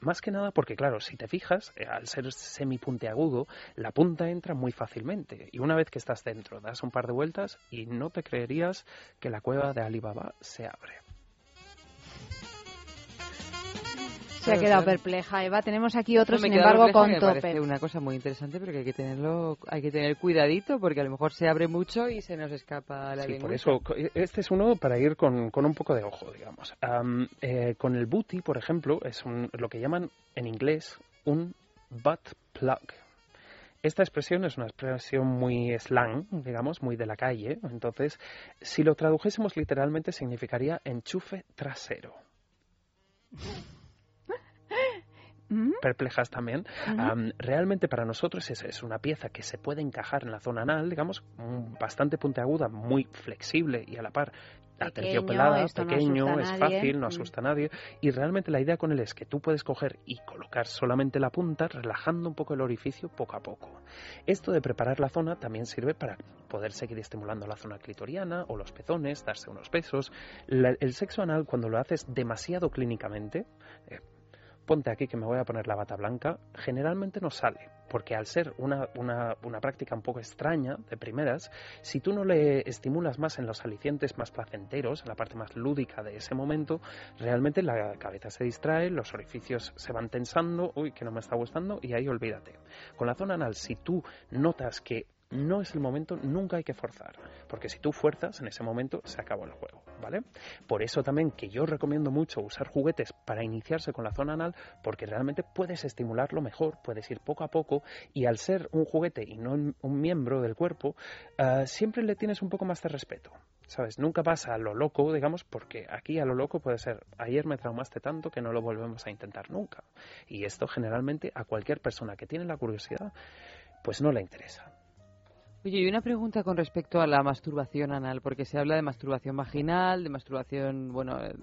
Más que nada porque, claro, si te fijas, eh, al ser semipuntiagudo, la punta entra muy fácilmente y una vez que estás dentro, das un par de vueltas y no te creerías que la cueva de Alibaba se abre. Se ha quedado perpleja, Eva. Tenemos aquí otro, No, sin embargo, con me tope. una cosa muy interesante, pero que hay que tenerlo, hay que tener cuidadito, porque a lo mejor se abre mucho y se nos escapa la Sí, por eso co- este es uno para ir con, con un poco de ojo, digamos. Am, eh, con el booty, por ejemplo, es un- lo que llaman en inglés un butt plug. Esta expresión es una expresión muy slang, digamos, muy de la calle. Entonces, si lo tradujésemos literalmente, significaría enchufe trasero. ¿Mm? perplejas también. Realmente para nosotros es, es una pieza que se puede encajar en la zona anal, digamos, mm, bastante puntiaguda, muy flexible y a la par aterciopelada, no pequeño, a es fácil, no Mm. asusta a nadie. Y realmente la idea con él es que tú puedes coger y colocar solamente la punta, relajando un poco el orificio poco a poco. Esto de preparar la zona también sirve para poder seguir estimulando la zona clitoriana o los pezones, darse unos besos. La- el sexo anal, cuando lo haces demasiado clínicamente, eh, ponte aquí que me voy a poner la bata blanca, generalmente no sale, porque al ser una, una, una práctica un poco extraña de primeras, si tú no le estimulas más en los alicientes más placenteros, en la parte más lúdica de ese momento, realmente la cabeza se distrae, los orificios se van tensando, uy, que no me está gustando, y ahí olvídate. Con la zona anal, si tú notas que no es el momento, nunca hay que forzar, porque si tú fuerzas, en ese momento se acabó el juego, ¿vale? Por eso también que yo recomiendo mucho usar juguetes para iniciarse con la zona anal, porque realmente puedes estimularlo mejor, puedes ir poco a poco, y al ser un juguete y no un miembro del cuerpo, ah, siempre le tienes un poco más de respeto. ¿Sabes? Nunca vas a lo loco, digamos, porque aquí a lo loco puede ser, ayer me traumaste tanto que no lo volvemos a intentar nunca. Y esto generalmente a cualquier persona que tiene la curiosidad, pues no le interesa. Oye, y una pregunta con respecto a la masturbación anal, porque se habla de masturbación vaginal, de masturbación, bueno, eh,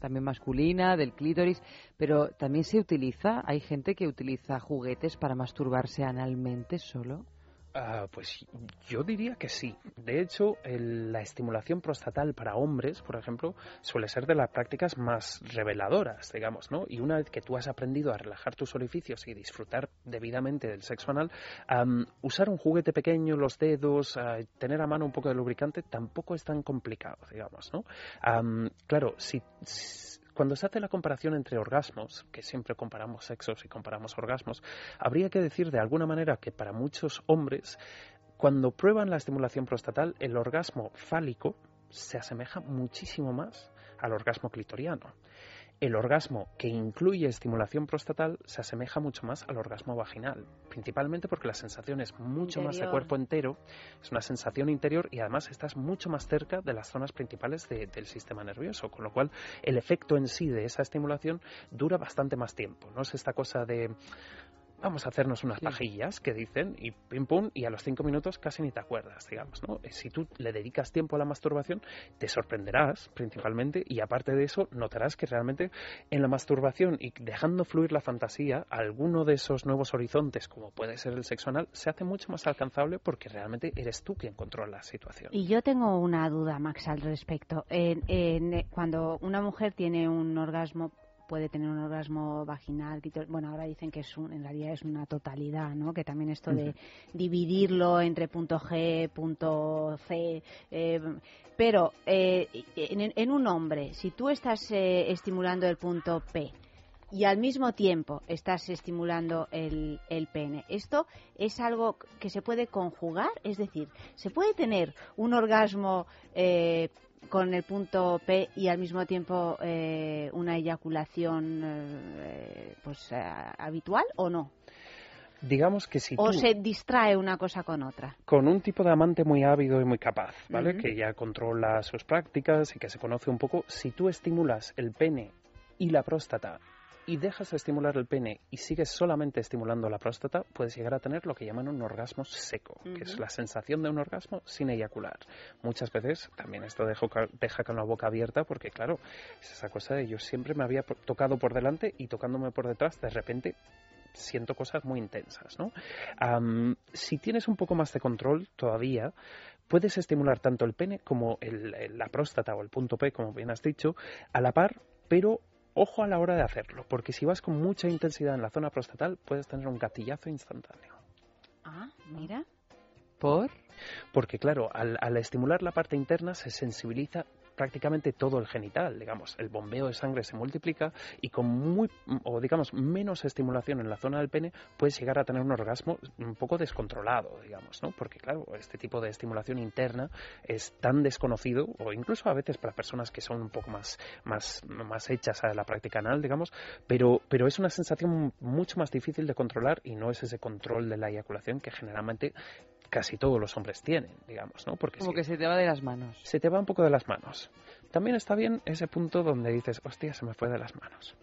también masculina, del clítoris, pero también se utiliza, hay gente que utiliza juguetes para masturbarse analmente solo. Ah, pues yo diría que sí. De hecho, el- la estimulación prostatal para hombres, por ejemplo, suele ser de las prácticas más reveladoras, digamos, ¿no? Y una vez que tú has aprendido a relajar tus orificios y disfrutar debidamente del sexo anal, am, usar un juguete pequeño, los dedos, ah, tener a mano un poco de lubricante, tampoco es tan complicado, digamos, ¿no? Am, claro, si- si cuando se hace la comparación entre orgasmos, que siempre comparamos sexos y comparamos orgasmos, habría que decir de alguna manera que para muchos hombres, cuando prueban la estimulación prostatal, el orgasmo fálico se asemeja muchísimo más al orgasmo clitoriano. El orgasmo que incluye estimulación prostatal se asemeja mucho más al orgasmo vaginal, principalmente porque la sensación es mucho más de cuerpo entero, es una sensación interior y además estás mucho más cerca de las zonas principales de- del sistema nervioso, con lo cual el efecto en sí de esa estimulación dura bastante más tiempo. No es esta cosa de vamos a hacernos unas pajillas que dicen y pim pum y a los cinco minutos casi ni te acuerdas, digamos, ¿no? Eh, Si tú le dedicas tiempo a la masturbación, te sorprenderás principalmente y aparte de eso notarás que realmente en la masturbación y dejando fluir la fantasía, alguno de esos nuevos horizontes, como puede ser el sexo anal, se hace mucho más alcanzable porque realmente eres tú quien controla la situación. Y yo tengo una duda, Max, al respecto. En- en- eh, cuando una mujer tiene un orgasmo, puede tener un orgasmo vaginal, bueno, ahora dicen que es un, en realidad es una totalidad, ¿no? Que también esto de dividirlo entre punto G, punto C, eh, pero eh, en, en un hombre, si tú estás eh, estimulando el punto P, y al mismo tiempo estás estimulando el, el pene. ¿Esto es algo que se puede conjugar? Es decir, ¿se puede tener un orgasmo eh, con el punto P y al mismo tiempo eh, una eyaculación eh, pues eh, habitual o no? Digamos que si ¿O tú... se distrae una cosa con otra? con un tipo de amante muy ávido y muy capaz, ¿vale? Que ya controla sus prácticas y que se conoce un poco. Si tú estimulas el pene y la próstata y dejas de estimular el pene y sigues solamente estimulando la próstata, puedes llegar a tener lo que llaman un orgasmo seco, que es la sensación de un orgasmo sin eyacular. Muchas veces también esto dejo deja con la boca abierta porque, claro, es esa cosa de yo siempre me había tocado por delante y tocándome por detrás, de repente siento cosas muy intensas, ¿no? Si tienes un poco más de control todavía, puedes estimular tanto el pene como el- la próstata o el punto P, como bien has dicho, a la par, pero ojo a la hora de hacerlo, porque si vas con mucha intensidad en la zona prostatal, puedes tener un gatillazo instantáneo. Ah, mira. ¿Por? Porque claro, al, al estimular la parte interna se sensibiliza prácticamente todo el genital, digamos, el bombeo de sangre se multiplica y con muy, o digamos, menos estimulación en la zona del pene puedes llegar a tener un orgasmo un poco descontrolado, digamos, ¿no? Porque claro, este tipo de estimulación interna es tan desconocido, o incluso a veces para personas que son un poco más, más, más hechas a la práctica anal, digamos, pero, pero es una sensación mucho más difícil de controlar y no es ese control de la eyaculación que generalmente casi todos los hombres tienen, digamos, ¿no? Porque Como si que se te va de las manos. se te va un poco de las manos. También está bien ese punto donde dices, hostia, se me fue de las manos.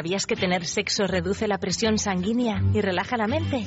¿Sabías que tener sexo reduce la presión sanguínea y relaja la mente?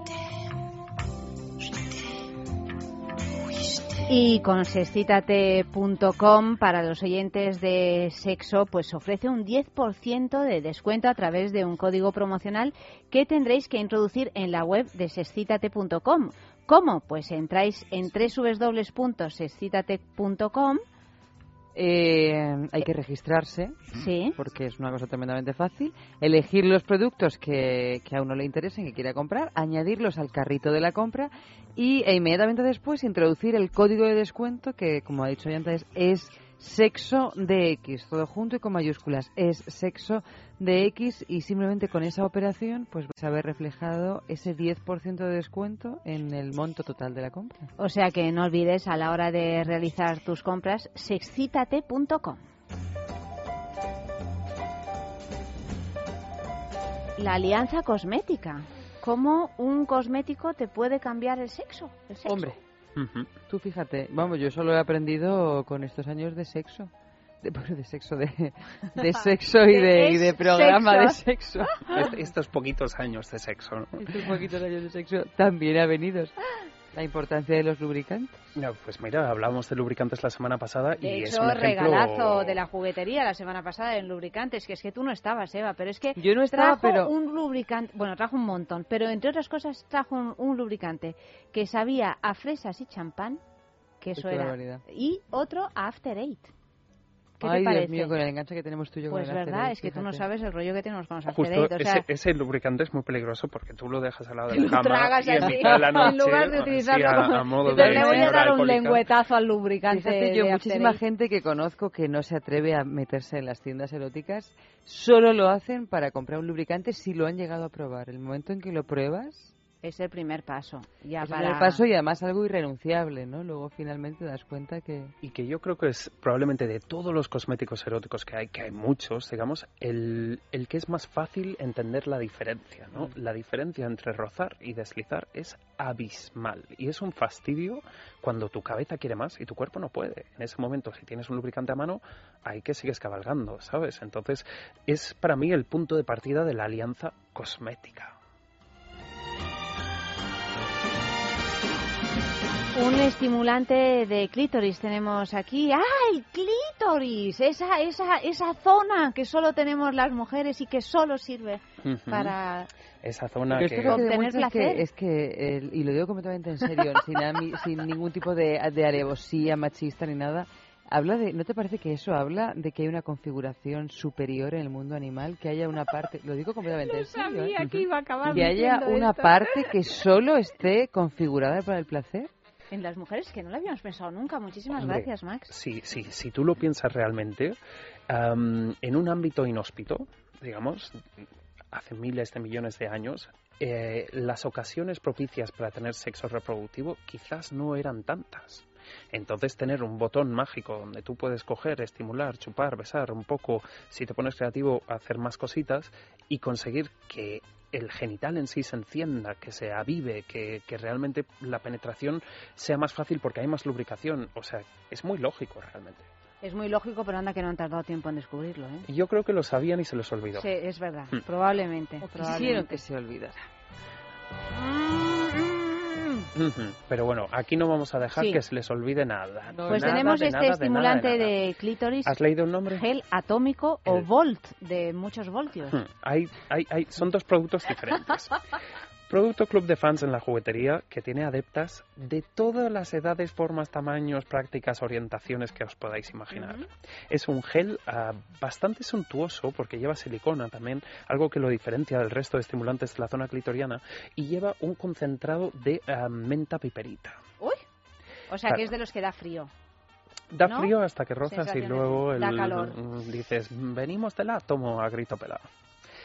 Y con sexcitate.com para los oyentes de sexo, pues ofrece un 10% de descuento a través de un código promocional que tendréis que introducir en la web de sexcitate.com. ¿Cómo? Pues entráis en www.sexcitate.com Eh, hay que registrarse, Sí. porque es una cosa tremendamente fácil. Elegir los productos que, que a uno le interesen, que quiera comprar, añadirlos al carrito de la compra y e inmediatamente después introducir el código de descuento que, como ha dicho ya antes, es sexo de X, todo junto y con mayúsculas. Es sexo de X y simplemente con esa operación pues vais a ver reflejado ese 10% de descuento en el monto total de la compra. O sea que no olvides a la hora de realizar tus compras sexcitate.com. La alianza cosmética. ¿Cómo un cosmético te puede cambiar el sexo? El sexo. Hombre, tú fíjate, vamos, yo solo he aprendido con estos años de sexo. De, bueno, de sexo, de, de sexo y de, y de programa de sexo. Est- Estos poquitos años de sexo, ¿no? Estos poquitos años de sexo también avenidos. La importancia de los lubricantes. No, pues mira, hablamos de lubricantes la semana pasada De y es hecho, un ejemplo... regalazo de la juguetería la semana pasada en lubricantes, que es que tú no estabas, Eva, pero es que Yo no estaba, trajo pero- un lubricante, bueno, trajo un montón, pero entre otras cosas trajo un, un lubricante que sabía a fresas y champán, que eso Qué era, barbaridad. y otro a After Eight. ¿Qué Ay, te parece? Dios mío, con el enganche que tenemos tú y yo Pues con el verdad, es que tú no sabes el rollo que tenemos con los o sea, ese, ese lubricante es muy peligroso porque tú lo dejas al lado de la lo cama tragas y en así, de la en noche, lugar de así utilizarlo a- como... a modo de le voy a dar un lengüetazo al lubricante Fíjate, yo muchísima gente que conozco que no se atreve a meterse en las tiendas eróticas, solo lo hacen para comprar un lubricante si lo han llegado a probar. El momento en que lo pruebas, Es el primer paso. Ya es el para... primer paso y además algo irrenunciable, ¿no? Luego finalmente te das cuenta que... Y que yo creo que es probablemente de todos los cosméticos eróticos que hay, que hay muchos, digamos, el, el que es más fácil entender la diferencia, ¿no? La diferencia entre rozar y deslizar es abismal. Y es un fastidio cuando tu cabeza quiere más y tu cuerpo no puede. En ese momento, si tienes un lubricante a mano, ahí que sigues cabalgando, ¿sabes? Entonces, es para mí el punto de partida de la alianza cosmética. Un estimulante de clítoris tenemos aquí. ¡Ah, el clítoris! Esa, esa, esa zona que solo tenemos las mujeres y que solo sirve para... Esa zona Pero que... Obtener es placer. que, es que y lo digo completamente en serio, sin, ami- sin ningún tipo de, de alevosía machista ni nada, habla de, ¿no te parece que eso habla de que hay una configuración superior en el mundo animal? Que haya una parte, lo digo completamente en serio, ¿eh? Que iba a acabar que haya una esto. parte que solo esté configurada para el placer. En las mujeres que no lo habíamos pensado nunca. Muchísimas Hombre, gracias, Max. Sí, sí, si tú lo piensas realmente, en un ámbito inhóspito, digamos, hace miles de millones de años, eh, las ocasiones propicias para tener sexo reproductivo quizás no eran tantas. Entonces tener un botón mágico donde tú puedes coger, estimular, chupar, besar un poco, si te pones creativo, hacer más cositas y conseguir que el genital en sí se encienda, que se avive, que, que realmente la penetración sea más fácil porque hay más lubricación. O sea, es muy lógico realmente. Es muy lógico, pero anda que no han tardado tiempo en descubrirlo, ¿eh? Y yo creo que lo sabían y se les olvidó. Sí, es verdad. Hmm. Probablemente. Quisieron probablemente. que se olvidara. Pero bueno, aquí no vamos a dejar Sí. que se les olvide nada. Pues Nada tenemos de este nada, de estimulante nada, de, de clítoris, ¿Has leído el nombre? gel atómico o El- volt, de muchos voltios. Hmm. Hay, hay, hay, son dos productos diferentes. Producto Club de Fans en la juguetería que tiene adeptas de todas las edades, formas, tamaños, prácticas, orientaciones que os podáis imaginar. Es un gel ah, bastante suntuoso porque lleva silicona también, algo que lo diferencia del resto de estimulantes de la zona clitoriana, y lleva un concentrado de ah, menta piperita. Uy. O sea Claro. que es de los que da frío. Da ¿No? frío hasta que rozas y de- luego el- calor. mm, dices, venimos del átomo a grito pelado.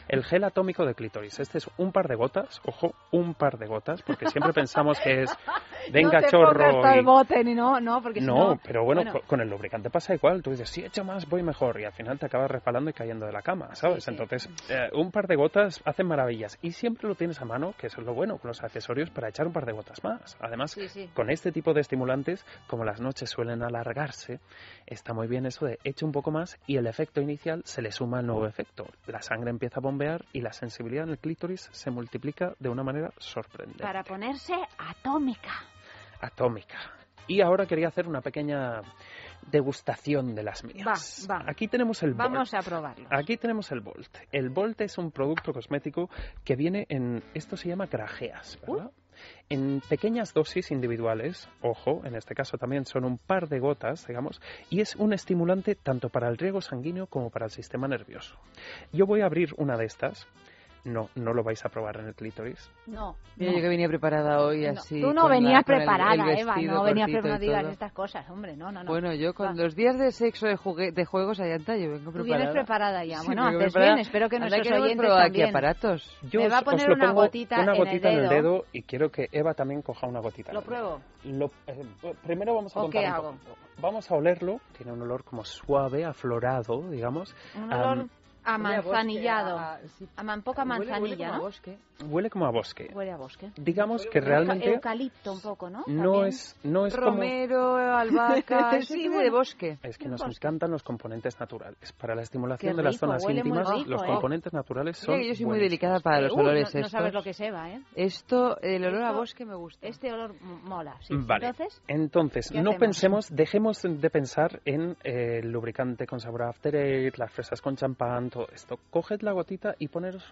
El gel atómico de clítoris. Este es un par de gotas, ojo, un par de gotas, porque siempre pensamos que es venga no chorro. y- el bote ni no, no, porque no, no... pero bueno, co- con el lubricante pasa igual. Tú dices, si echo más, voy mejor. Y al final te acabas resbalando y cayendo de la cama, ¿sabes? Sí, sí. Entonces, eh, un par de gotas hacen maravillas. Y siempre lo tienes a mano, que eso es lo bueno, con los accesorios para echar un par de gotas más. Además, sí. con este tipo de estimulantes, como las noches suelen alargarse, está muy bien eso de echo un poco más y el efecto inicial se le suma al nuevo efecto. La sangre empieza a bombear y la sensibilidad en el clítoris se multiplica de una manera sorprendente Para ponerse atómica. atómica. Y ahora quería hacer una pequeña degustación de las mías. Va, va. Aquí tenemos el Vamos Volt. a probarlo. Aquí tenemos el Volt. El Volt es un producto cosmético que viene en, esto se llama grajeas, ¿verdad? En pequeñas dosis individuales, ojo, en este caso también son un par de gotas, digamos, y es un estimulante tanto para el riego sanguíneo como para el sistema nervioso. Yo voy a abrir una de estas. No, no lo vais a probar en el clítoris. No, Mira, no. yo que venía preparada hoy No, así. Tú no con la- venías con el- preparada, el Eva, no venías preparada, digas todo. estas cosas, hombre, no, no, no. Bueno, yo Va. con los días de sexo, de, jugue- de juegos, Ayanta, yo vengo Tú preparada. vienes preparada ya. Sí, bueno, haces preparada. bien, espero que nuestros no hemos oyentes probado aquí también. aparatos. Yo Me os- va a poner lo una pongo gotita una en el gotita en el dedo. dedo y quiero que Eva también coja una gotita. Lo dedo. pruebo. Lo- eh, primero vamos a ¿O contar qué hago? Vamos a olerlo. Tiene un olor como suave, aflorado, digamos. Un olor a Huele sí. A man, poca Huele- huele manzanilla, como a ¿no? bosque. huele como a bosque. Huele a bosque. Digamos que realmente Eucalipto un poco, ¿no? no También. es, no es como... Romero, albahaca, Sí, sí, de bosque. Es que nos bosque. encantan los componentes naturales. Para la estimulación de las zonas huele íntimas, rico, los ¿eh? componentes naturales son que yo soy muy delicada para los no- olores no, estos. sabes lo que es Eva, ¿eh? Esto, el olor a bosque me gusta. Este olor mola, sí. Vale. Entonces, Entonces, ¿Qué no hacemos? pensemos, dejemos de pensar en eh, el lubricante con sabor a After Eight, las fresas con champán, todo esto. Coged la gotita y poneros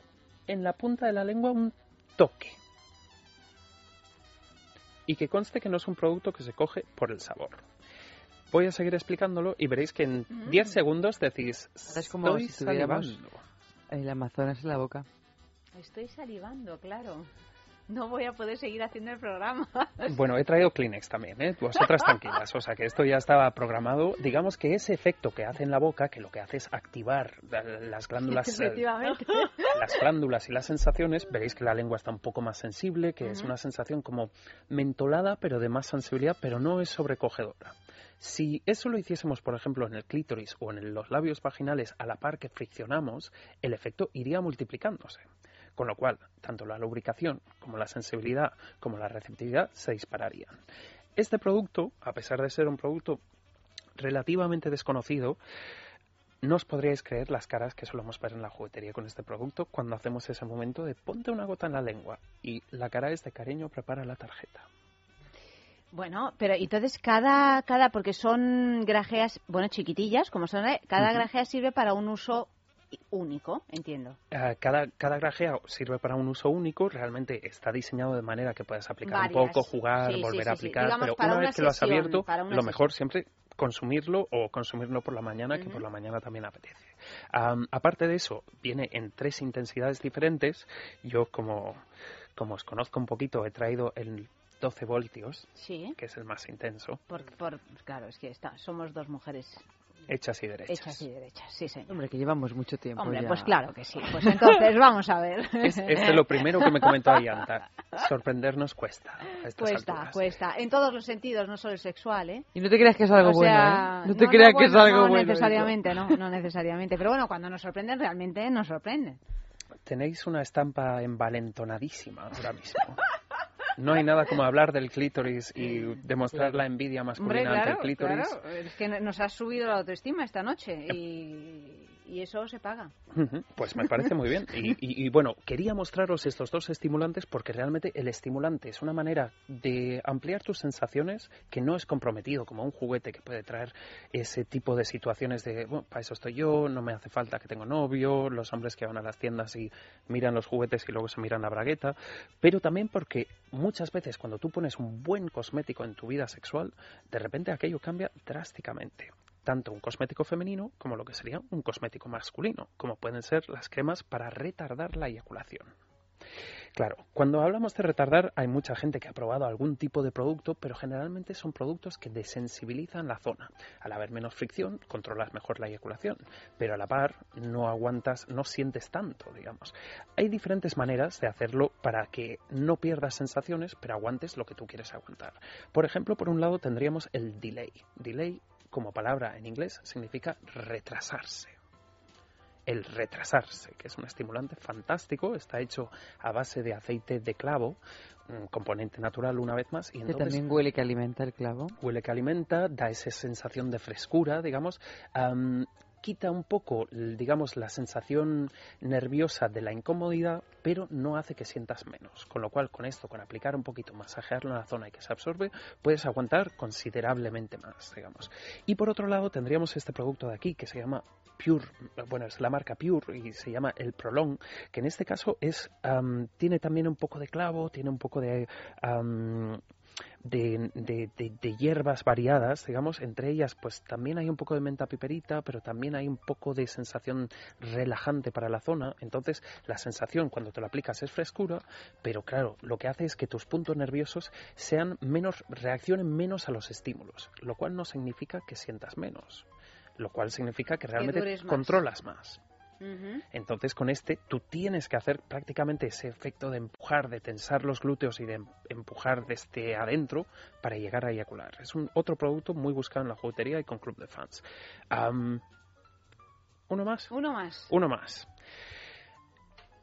en la punta de la lengua un toque. Y que conste que no es un producto que se coge por el sabor. Voy a seguir explicándolo y veréis que en Mm. 10 segundos decís, es como estoy si salivando". El Amazonas en la boca. estoy salivando, claro. No voy a poder seguir haciendo el programa. Bueno, he traído Kleenex también, ¿eh? Vosotras tranquilas, o sea que esto ya estaba programado. Digamos que ese efecto que hace en la boca, que lo que hace es activar la- las glándulas, las glándulas y las sensaciones, veréis que la lengua está un poco más sensible, que es una sensación como mentolada, pero de más sensibilidad, pero no es sobrecogedora. Si eso lo hiciésemos, por ejemplo, en el clítoris o en los labios vaginales a la par que friccionamos, el efecto iría multiplicándose. Con lo cual, tanto la lubricación como la sensibilidad como la receptividad se dispararían. Este producto, a pesar de ser un producto relativamente desconocido, no os podríais creer las caras que solemos ver en la juguetería con este producto cuando hacemos ese momento de ponte una gota en la lengua y la cara es de cariño, prepara la tarjeta. Bueno, pero entonces cada, cada, porque son grajeas, bueno, chiquitillas, como son, ¿eh? cada grajea sirve para un uso único, entiendo. Eh, cada, cada grajea sirve para un uso único, realmente está diseñado de manera que puedas aplicar Varias. un poco, jugar, Sí, volver sí, a aplicar, Digamos, pero una una vez que lo has abierto, lo mejor siempre consumirlo o consumirlo por la mañana, que por la mañana también apetece. Aparte de eso, viene en tres intensidades diferentes. Yo, como, como os conozco un poquito, he traído el 12 voltios, Sí, que es el más intenso, por, por, claro, es que está, somos dos mujeres hechas y derechas. hechas y derechas, sí, señor. Hombre, que llevamos mucho tiempo Hombre, ya. pues claro que sí. Pues entonces vamos a ver. Es, es de lo primero que me comentó Ayanta. Sorprendernos cuesta. Cuesta, alturas. cuesta. En todos los sentidos, no solo el sexual, ¿eh? Y no te creas que es algo o sea, bueno, ¿eh? No te no, creas no, que es bueno, algo no bueno. necesariamente, no, no necesariamente. Pero bueno, cuando nos sorprenden, realmente nos sorprenden. Tenéis una estampa envalentonadísima ahora mismo. No hay nada como hablar del clítoris y demostrar la envidia Hombre, masculina ante claro, el clítoris. claro. Es que nos has subido la autoestima esta noche y, y eso se paga. Pues me parece muy bien. Y, y- y, bueno, quería mostraros estos dos estimulantes porque realmente el estimulante es una manera de ampliar tus sensaciones que no es comprometido como un juguete que puede traer ese tipo de situaciones de, bueno, para eso estoy yo, no me hace falta que tengo novio, los hombres que van a las tiendas y miran los juguetes y luego se miran la bragueta, pero también porque muchas veces cuando tú pones un buen cosmético en tu vida sexual, de repente aquello cambia drásticamente tanto un cosmético femenino como lo que sería un cosmético masculino, como pueden ser las cremas para retardar la eyaculación. Claro, cuando hablamos de retardar hay mucha gente que ha probado algún tipo de producto, pero generalmente son productos que desensibilizan la zona. Al haber menos fricción, controlas mejor la eyaculación, pero a la par no aguantas, no sientes tanto, digamos. Hay diferentes maneras de hacerlo para que no pierdas sensaciones, pero aguantes lo que tú quieres aguantar. Por ejemplo, por un lado tendríamos el delay. Delay, como palabra en inglés, significa retrasarse el retrasarse, que es un estimulante fantástico, está hecho a base de aceite de clavo, un componente natural una vez más, y Que también huele que alimenta el clavo. huele que alimenta, da esa sensación de frescura, digamos, am, quita un poco, digamos, la sensación nerviosa de la incomodidad, pero no hace que sientas menos. Con lo cual, con esto, con aplicar un poquito, masajearlo en la zona y que se absorbe, puedes aguantar considerablemente más, digamos. Y por otro lado, tendríamos este producto de aquí que se llama Pure, bueno, es la marca Pure y se llama el Prolong, que en este caso es, tiene también un poco de clavo, tiene un poco de... de, de- de- de hierbas variadas, digamos, entre ellas pues también hay un poco de menta piperita, pero también hay un poco de sensación relajante para la zona, entonces la sensación cuando te lo aplicas es frescura, pero claro, lo que hace es que tus puntos nerviosos sean menos, reaccionen menos a los estímulos, lo cual no significa que sientas menos, lo cual significa que realmente más. controlas más. Entonces con este tú tienes que hacer prácticamente ese efecto de empujar, de tensar los glúteos y de em- empujar desde adentro para llegar a eyacular. Es un otro producto muy buscado en la juguetería y con club de fans. ¿Uno más? Uno más. Uno más.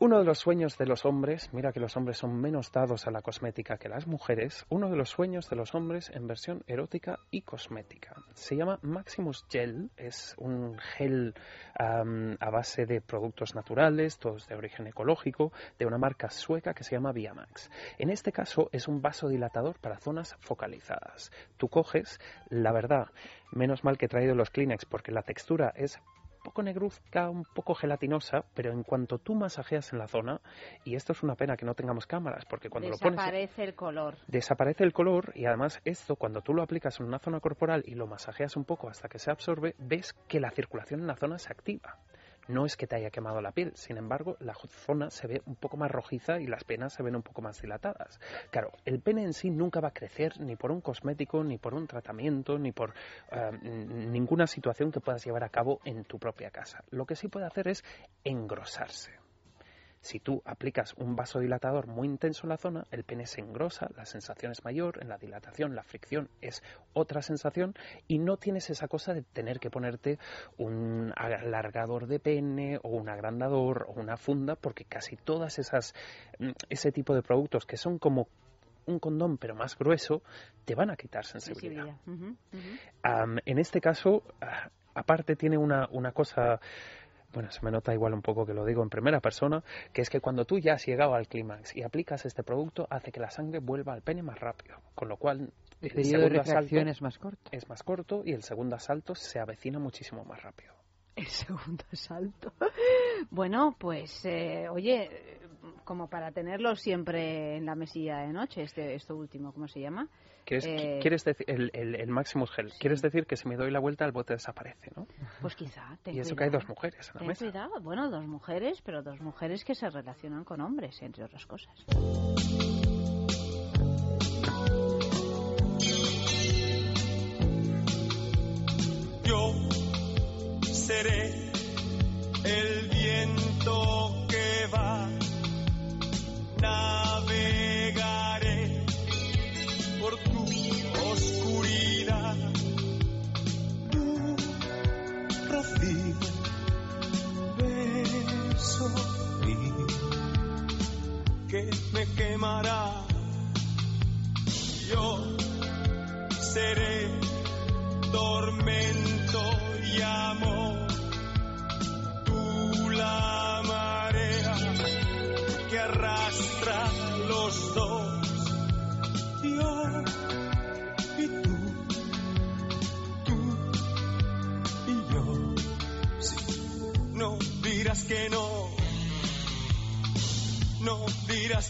Uno de los sueños de los hombres, mira que los hombres son menos dados a la cosmética que las mujeres, uno de los sueños de los hombres en versión erótica y cosmética. Se llama Maximus Gel, es un gel a base de productos naturales, todos de origen ecológico, de una marca sueca que se llama Viamax. En este caso es un vasodilatador para zonas focalizadas. Tú coges, la verdad, menos mal que he traído los Kleenex porque la textura es poco negruzca, un poco gelatinosa, pero en cuanto tú masajeas en la zona, y esto es una pena que no tengamos cámaras, porque cuando lo pones Desaparece el color. desaparece el color y además esto cuando tú lo aplicas en una zona corporal y lo masajeas un poco hasta que se absorbe, ves que la circulación en la zona se activa. No es que te haya quemado la piel, sin embargo, la zona se ve un poco más rojiza y las penas se ven un poco más dilatadas. Claro, el pene en sí nunca va a crecer ni por un cosmético, ni por un tratamiento, ni por eh, ninguna situación que puedas llevar a cabo en tu propia casa. Lo que sí puede hacer es engrosarse. Si tú aplicas un vasodilatador muy intenso en la zona, el pene se engrosa, la sensación es mayor, en la dilatación la fricción es otra sensación y no tienes esa cosa de tener que ponerte un alargador de pene o un agrandador o una funda porque casi todas esas mm, ese tipo de productos que son como un condón pero más grueso te van a quitar sensibilidad. En este caso, ah, aparte tiene una, una cosa, bueno, se me nota igual un poco que lo digo en primera persona, que es que cuando tú ya has llegado al clímax y aplicas este producto, hace que la sangre vuelva al pene más rápido, con lo cual El el periodo de segundo asalto refracción es más corto. es más corto y el segundo asalto se avecina muchísimo más rápido. El segundo asalto. Bueno, pues, eh, oye, como para tenerlo siempre en la mesilla de noche, este, esto último, ¿cómo se llama? ¿Quieres, Eh, quieres decir, el, el, el Maximus Gel, quieres decir que si me doy la vuelta el bote desaparece, ¿no? Pues quizá. ten y eso que hay dos mujeres en la Ten mesa. cuidado. Bueno, dos mujeres, pero dos mujeres que se relacionan con hombres, entre otras cosas. Seré el viento que va, navegaré por tu oscuridad. Tu rocío, beso que me quemará. Yo seré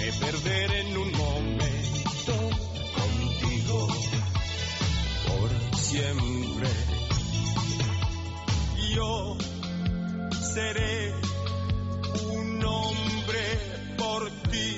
me perderé en un momento contigo, por siempre. Yo seré un hombre por ti.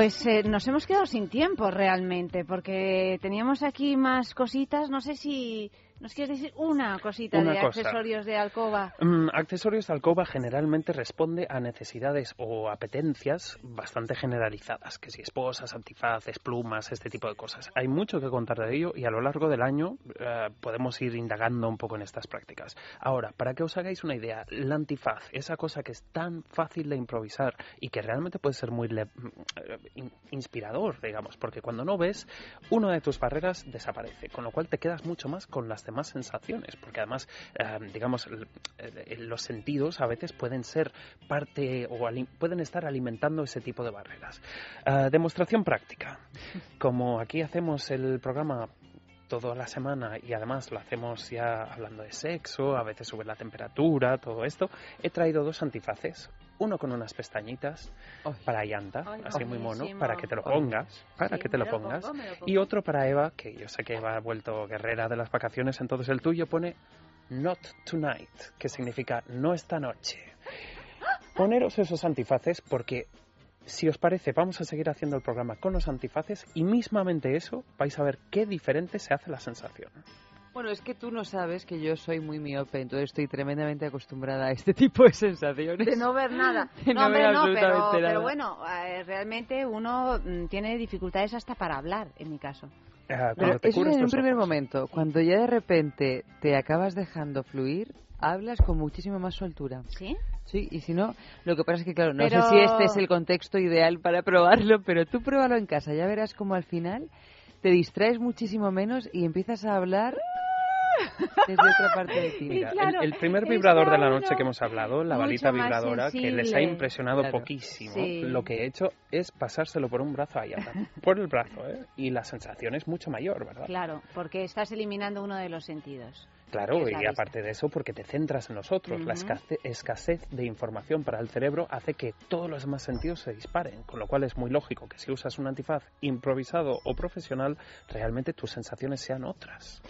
Pues eh, nos hemos quedado sin tiempo realmente, porque teníamos aquí más cositas. No sé si nos quieres decir una cosita Una de cosa. accesorios de alcoba. Mm, accesorios de alcoba generalmente responde a necesidades o apetencias bastante generalizadas, que si esposas, antifaces, plumas, este tipo de cosas. Hay mucho que contar de ello y a lo largo del año eh, podemos ir indagando un poco en estas prácticas. Ahora, para que os hagáis una idea, la antifaz, esa cosa que es tan fácil de improvisar y que realmente puede ser muy le- eh, in- inspirador, digamos, porque cuando no ves, una de tus barreras desaparece, con lo cual te quedas mucho más con las demás sensaciones, porque además, eh, digamos, los sentidos a veces pueden ser parte o pueden estar alimentando ese tipo de barreras. Eh, demostración práctica. Como aquí hacemos el programa toda la semana y además lo hacemos ya hablando de sexo, a veces sube la temperatura, todo esto, he traído dos antifaces. Uno con unas pestañitas para llanta, Ay, así muy mono, para que te lo pongas, para Sí, que te lo pongas. pongo, Y otro para Eva, que yo sé que Eva ha vuelto guerrera de las vacaciones, entonces el tuyo pone Not Tonight, que significa no esta noche. Poneros esos antifaces porque, si os parece, vamos a seguir haciendo el programa con los antifaces y mismamente eso vais a ver qué diferente se hace la sensación. Bueno, es que tú no sabes que yo soy muy miope, entonces estoy tremendamente acostumbrada a este tipo de sensaciones. De no ver nada. De No, no hombre, ver no, pero, absolutamente pero nada. bueno, eh, realmente uno mm, tiene dificultades hasta para hablar, en mi caso. Ah, Pero te eso en un primer ojos. momento. Cuando ya de repente te acabas dejando fluir, hablas con muchísima más soltura. ¿Sí? Sí, y si no, lo que pasa es que, claro, no Pero- sé si este es el contexto ideal para probarlo, pero tú pruébalo en casa, ya verás como al final te distraes muchísimo menos y empiezas a hablar desde otra parte de ti. Mira, claro, el, el primer vibrador de la noche que hemos hablado, la balita vibradora, que les ha impresionado Claro. poquísimo, Sí. lo que he hecho es pasárselo por un brazo a por el brazo, ¿eh? Y la sensación es mucho mayor, ¿verdad? Claro, porque estás eliminando uno de los sentidos. Claro, y la vista. aparte de eso, porque te centras en nosotros. La Ujú. escasez, escasez de información para el cerebro hace que todos los demás sentidos se disparen, con lo cual es muy lógico que si usas un antifaz improvisado o profesional, realmente tus sensaciones sean otras.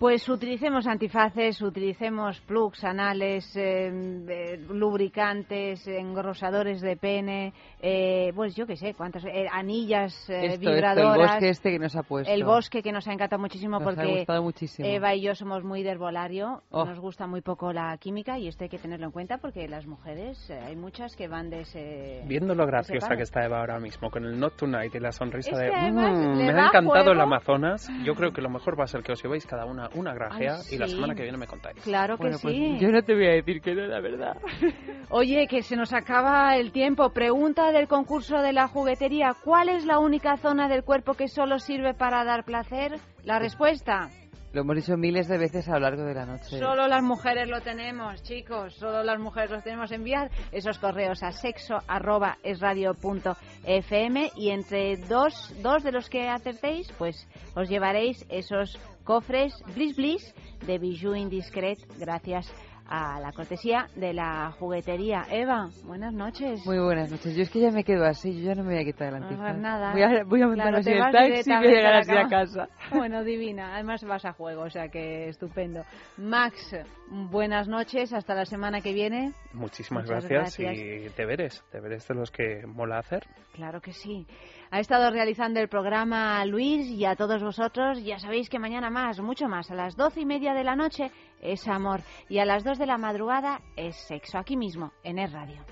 Pues utilicemos antifaces, utilicemos plugs anales, eh, eh, lubricantes, engrosadores de pene, eh, pues yo qué sé, cuántas, eh, anillas eh, Esto, esto, vibradoras. el bosque este que nos ha puesto. El bosque que nos ha encantado muchísimo Nos ha porque gustado muchísimo. Eva y yo somos muy de herbolario, Oh. nos gusta muy poco la química y esto hay que tenerlo en cuenta porque las mujeres, eh, hay muchas que van de ese... Viendo lo graciosa que está Eva ahora mismo, con el Not Tonight y la sonrisa Es de "Mm, le me ha encantado el juego". Amazonas, yo creo que lo mejor va a ser que os llevéis cada una una grajea Ay, y la sí. semana que viene me contáis. Claro que Bueno, pues sí. yo no te voy a decir que no, la verdad. Oye, que se nos acaba el tiempo. Pregunta del concurso de la juguetería. ¿Cuál es la única zona del cuerpo que solo sirve para dar placer? La respuesta. Lo hemos dicho miles de veces a lo largo de la noche. Solo las mujeres lo tenemos, chicos. Solo las mujeres los tenemos. Enviar esos correos a sexo arroba es radio punto fm y entre dos, dos de los que acertéis, pues os llevaréis esos cofres Bliss Bliss de Bijou Indiscret gracias la cortesía de la juguetería. Eva, buenas noches. Muy buenas noches. Yo es que ya me quedo así, yo ya no me voy a quitar el No antifaz. hagas nada. Voy a, voy a montarme Claro, en el taxi y voy a llegar a así a casa. Bueno, divina. Además vas a juego, o sea que estupendo. Max, buenas noches. Hasta la semana que viene. Muchísimas gracias, gracias. y deberes, deberes de los que mola hacer. Claro que sí. Ha estado realizando el programa Luis y a todos vosotros. Ya sabéis que mañana más, mucho más. A las doce y media de la noche es amor y a las dos de la madrugada es sexo. Aquí mismo, en Es Radio.